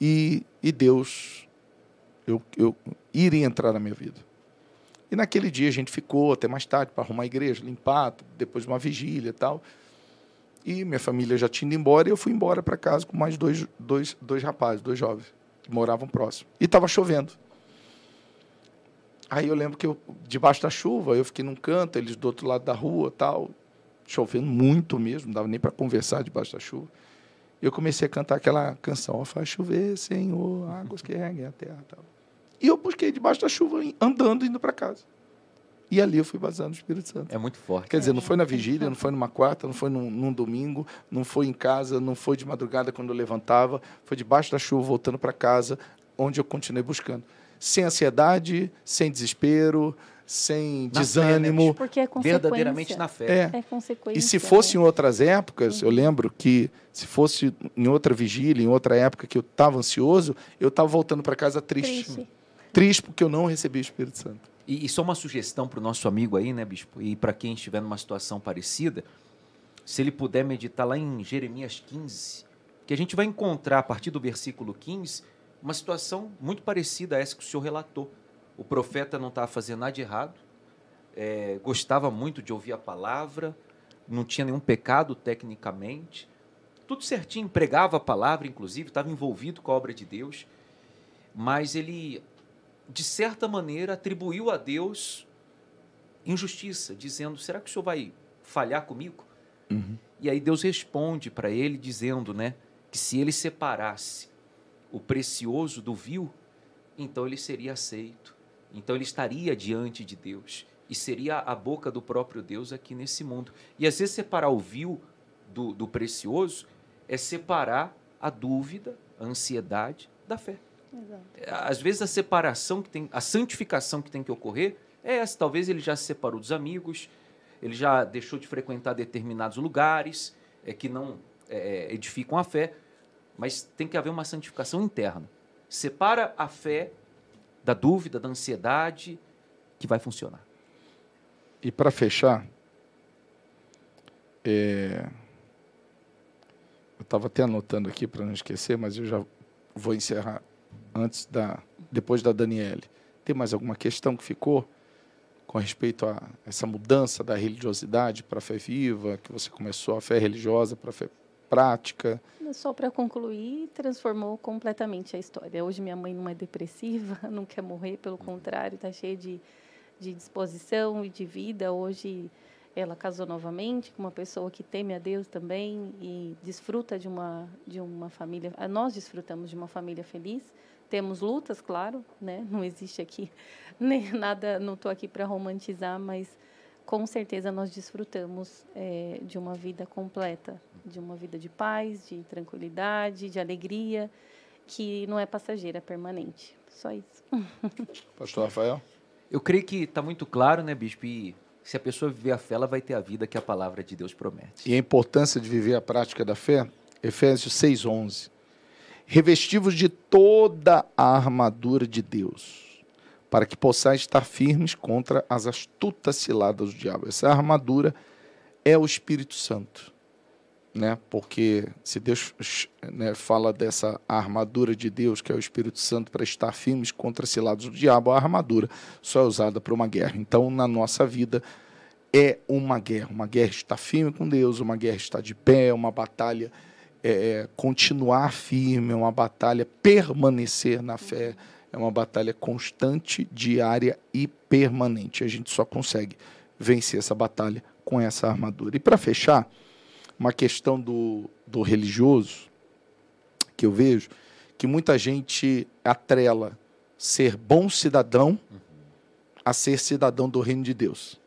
e, e Deus eu, eu iria entrar na minha vida. E naquele dia a gente ficou até mais tarde para arrumar a igreja, limpar, depois de uma vigília e tal. E minha família já tinha ido embora e eu fui embora para casa com mais dois, dois, dois rapazes, dois jovens, que moravam próximo. E estava chovendo. Aí eu lembro que eu, debaixo da chuva, eu fiquei num canto, eles do outro lado da rua tal, chovendo muito mesmo, não dava nem para conversar debaixo da chuva. Eu comecei a cantar aquela canção, faz chover, Senhor, águas que reguem a terra. Tal. E eu busquei debaixo da chuva, andando, indo para casa. E ali eu fui batizado no Espírito Santo. É muito forte. Quer dizer, não foi na vigília, não foi numa quarta, não foi num, num, domingo, não foi em casa, não foi de madrugada quando eu levantava, foi debaixo da chuva, voltando para casa, onde eu continuei buscando. Sem ansiedade, sem desespero, sem na desânimo. Fé, né? Porque é verdadeiramente na fé. É. é consequência. E se fosse em outras épocas, eu lembro que se fosse em outra vigília, em outra época que eu estava ansioso, eu estava voltando para casa triste. triste triste porque eu não recebi o Espírito Santo. E, e só uma sugestão para o nosso amigo aí, né, bispo? E para quem estiver numa situação parecida, se ele puder meditar lá em Jeremias 15, que a gente vai encontrar a partir do versículo 15 uma situação muito parecida a essa que o senhor relatou. O profeta não estava fazendo nada de errado, é, gostava muito de ouvir a palavra, não tinha nenhum pecado tecnicamente, tudo certinho, pregava a palavra, inclusive, estava envolvido com a obra de Deus, mas ele de certa maneira, atribuiu a Deus injustiça, dizendo: será que o senhor vai falhar comigo? Uhum. E aí Deus responde para ele, dizendo né, que se ele separasse o precioso do vil, então ele seria aceito, então ele estaria diante de Deus e seria a boca do próprio Deus aqui nesse mundo. E às vezes separar o vil do, do precioso é separar a dúvida, a ansiedade da fé. Exato. Às vezes a separação que tem, a santificação que tem que ocorrer é essa. Talvez ele já se separou dos amigos, ele já deixou de frequentar determinados lugares é, que não é, é, edificam a fé, mas tem que haver uma santificação interna. Separa a fé da dúvida, da ansiedade, que vai funcionar. E para fechar, é... eu estava até anotando aqui para não esquecer, mas eu já vou encerrar antes da, depois da Daniele. Tem mais alguma questão que ficou com respeito a essa mudança da religiosidade para a fé viva, que você começou a fé religiosa para a fé prática? Só para concluir, transformou completamente a história. Hoje minha mãe não é depressiva, (laughs) não quer morrer, pelo contrário, está cheia de, de disposição e de vida. Hoje ela casou novamente com uma pessoa que teme a Deus também e desfruta de uma de uma família. Nós desfrutamos de uma família feliz. Temos lutas, claro, né? Não existe aqui (laughs) nem nada. Não estou aqui para romantizar, mas com certeza nós desfrutamos é, de uma vida completa, de uma vida de paz, de tranquilidade, de alegria, que não é passageira, é permanente. Só isso. (laughs) Pastor Rafael? Eu creio que está muito claro, né, Bispo? E se a pessoa viver a fé, ela vai ter a vida que a palavra de Deus promete. E a importância de viver a prática da fé, Efésios 6:11. Revestivos de toda a armadura de Deus, para que possais estar firmes contra as astutas ciladas do diabo. Essa armadura é o Espírito Santo. Né? Porque se Deus né, fala dessa armadura de Deus, que é o Espírito Santo, para estar firmes contra as ciladas do diabo, a armadura só é usada para uma guerra. Então, na nossa vida, é uma guerra. Uma guerra está firme com Deus, uma guerra está de pé, uma batalha é, é, continuar firme, uma batalha permanecer na fé, é uma batalha constante, diária e permanente. A gente só consegue vencer essa batalha com essa armadura. E para fechar, uma questão do, do religioso que eu vejo, que muita gente atrela ser bom cidadão a ser cidadão do reino de Deus.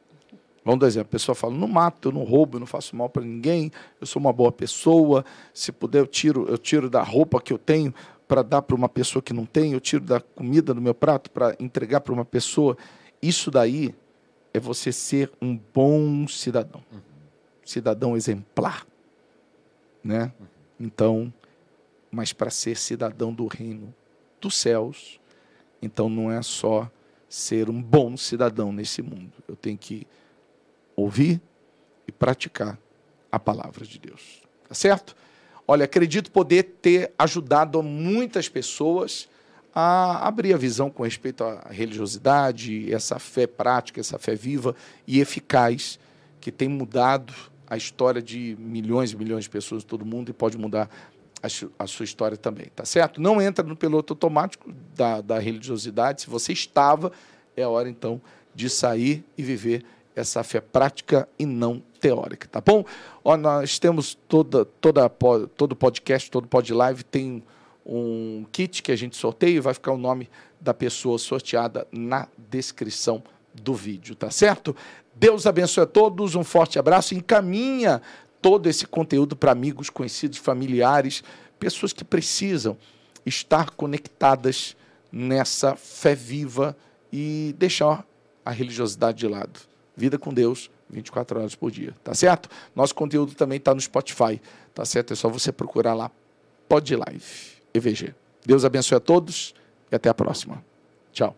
Vamos dar exemplo, a pessoa fala, não mato, eu não roubo, eu não faço mal para ninguém, eu sou uma boa pessoa, se puder eu tiro, eu tiro da roupa que eu tenho para dar para uma pessoa que não tem, eu tiro da comida do meu prato para entregar para uma pessoa. Isso daí é você ser um bom cidadão. Cidadão exemplar, né? Então, mas para ser cidadão do reino dos céus, então não é só ser um bom cidadão nesse mundo. Eu tenho que ouvir e praticar a palavra de Deus. Tá certo? Olha, acredito poder ter ajudado muitas pessoas a abrir a visão com respeito à religiosidade, essa fé prática, essa fé viva e eficaz que tem mudado a história de milhões e milhões de pessoas em todo mundo e pode mudar a, sua história também, tá certo? Não entra no piloto automático da, da religiosidade. Se você estava, é hora então de sair e viver essa fé prática e não teórica, tá bom? Ó, nós temos toda, toda, todo podcast, todo pod live tem um kit que a gente sorteia e vai ficar o nome da pessoa sorteada na descrição do vídeo, tá certo? Deus abençoe a todos, um forte abraço, encaminha todo esse conteúdo para amigos, conhecidos, familiares, pessoas que precisam estar conectadas nessa fé viva e deixar a religiosidade de lado Vida com Deus, 24 horas por dia, tá certo? Nosso conteúdo também está no Spotify, tá certo? É só você procurar lá, Pod Live, EVG. Deus abençoe a todos e até a próxima. Tchau.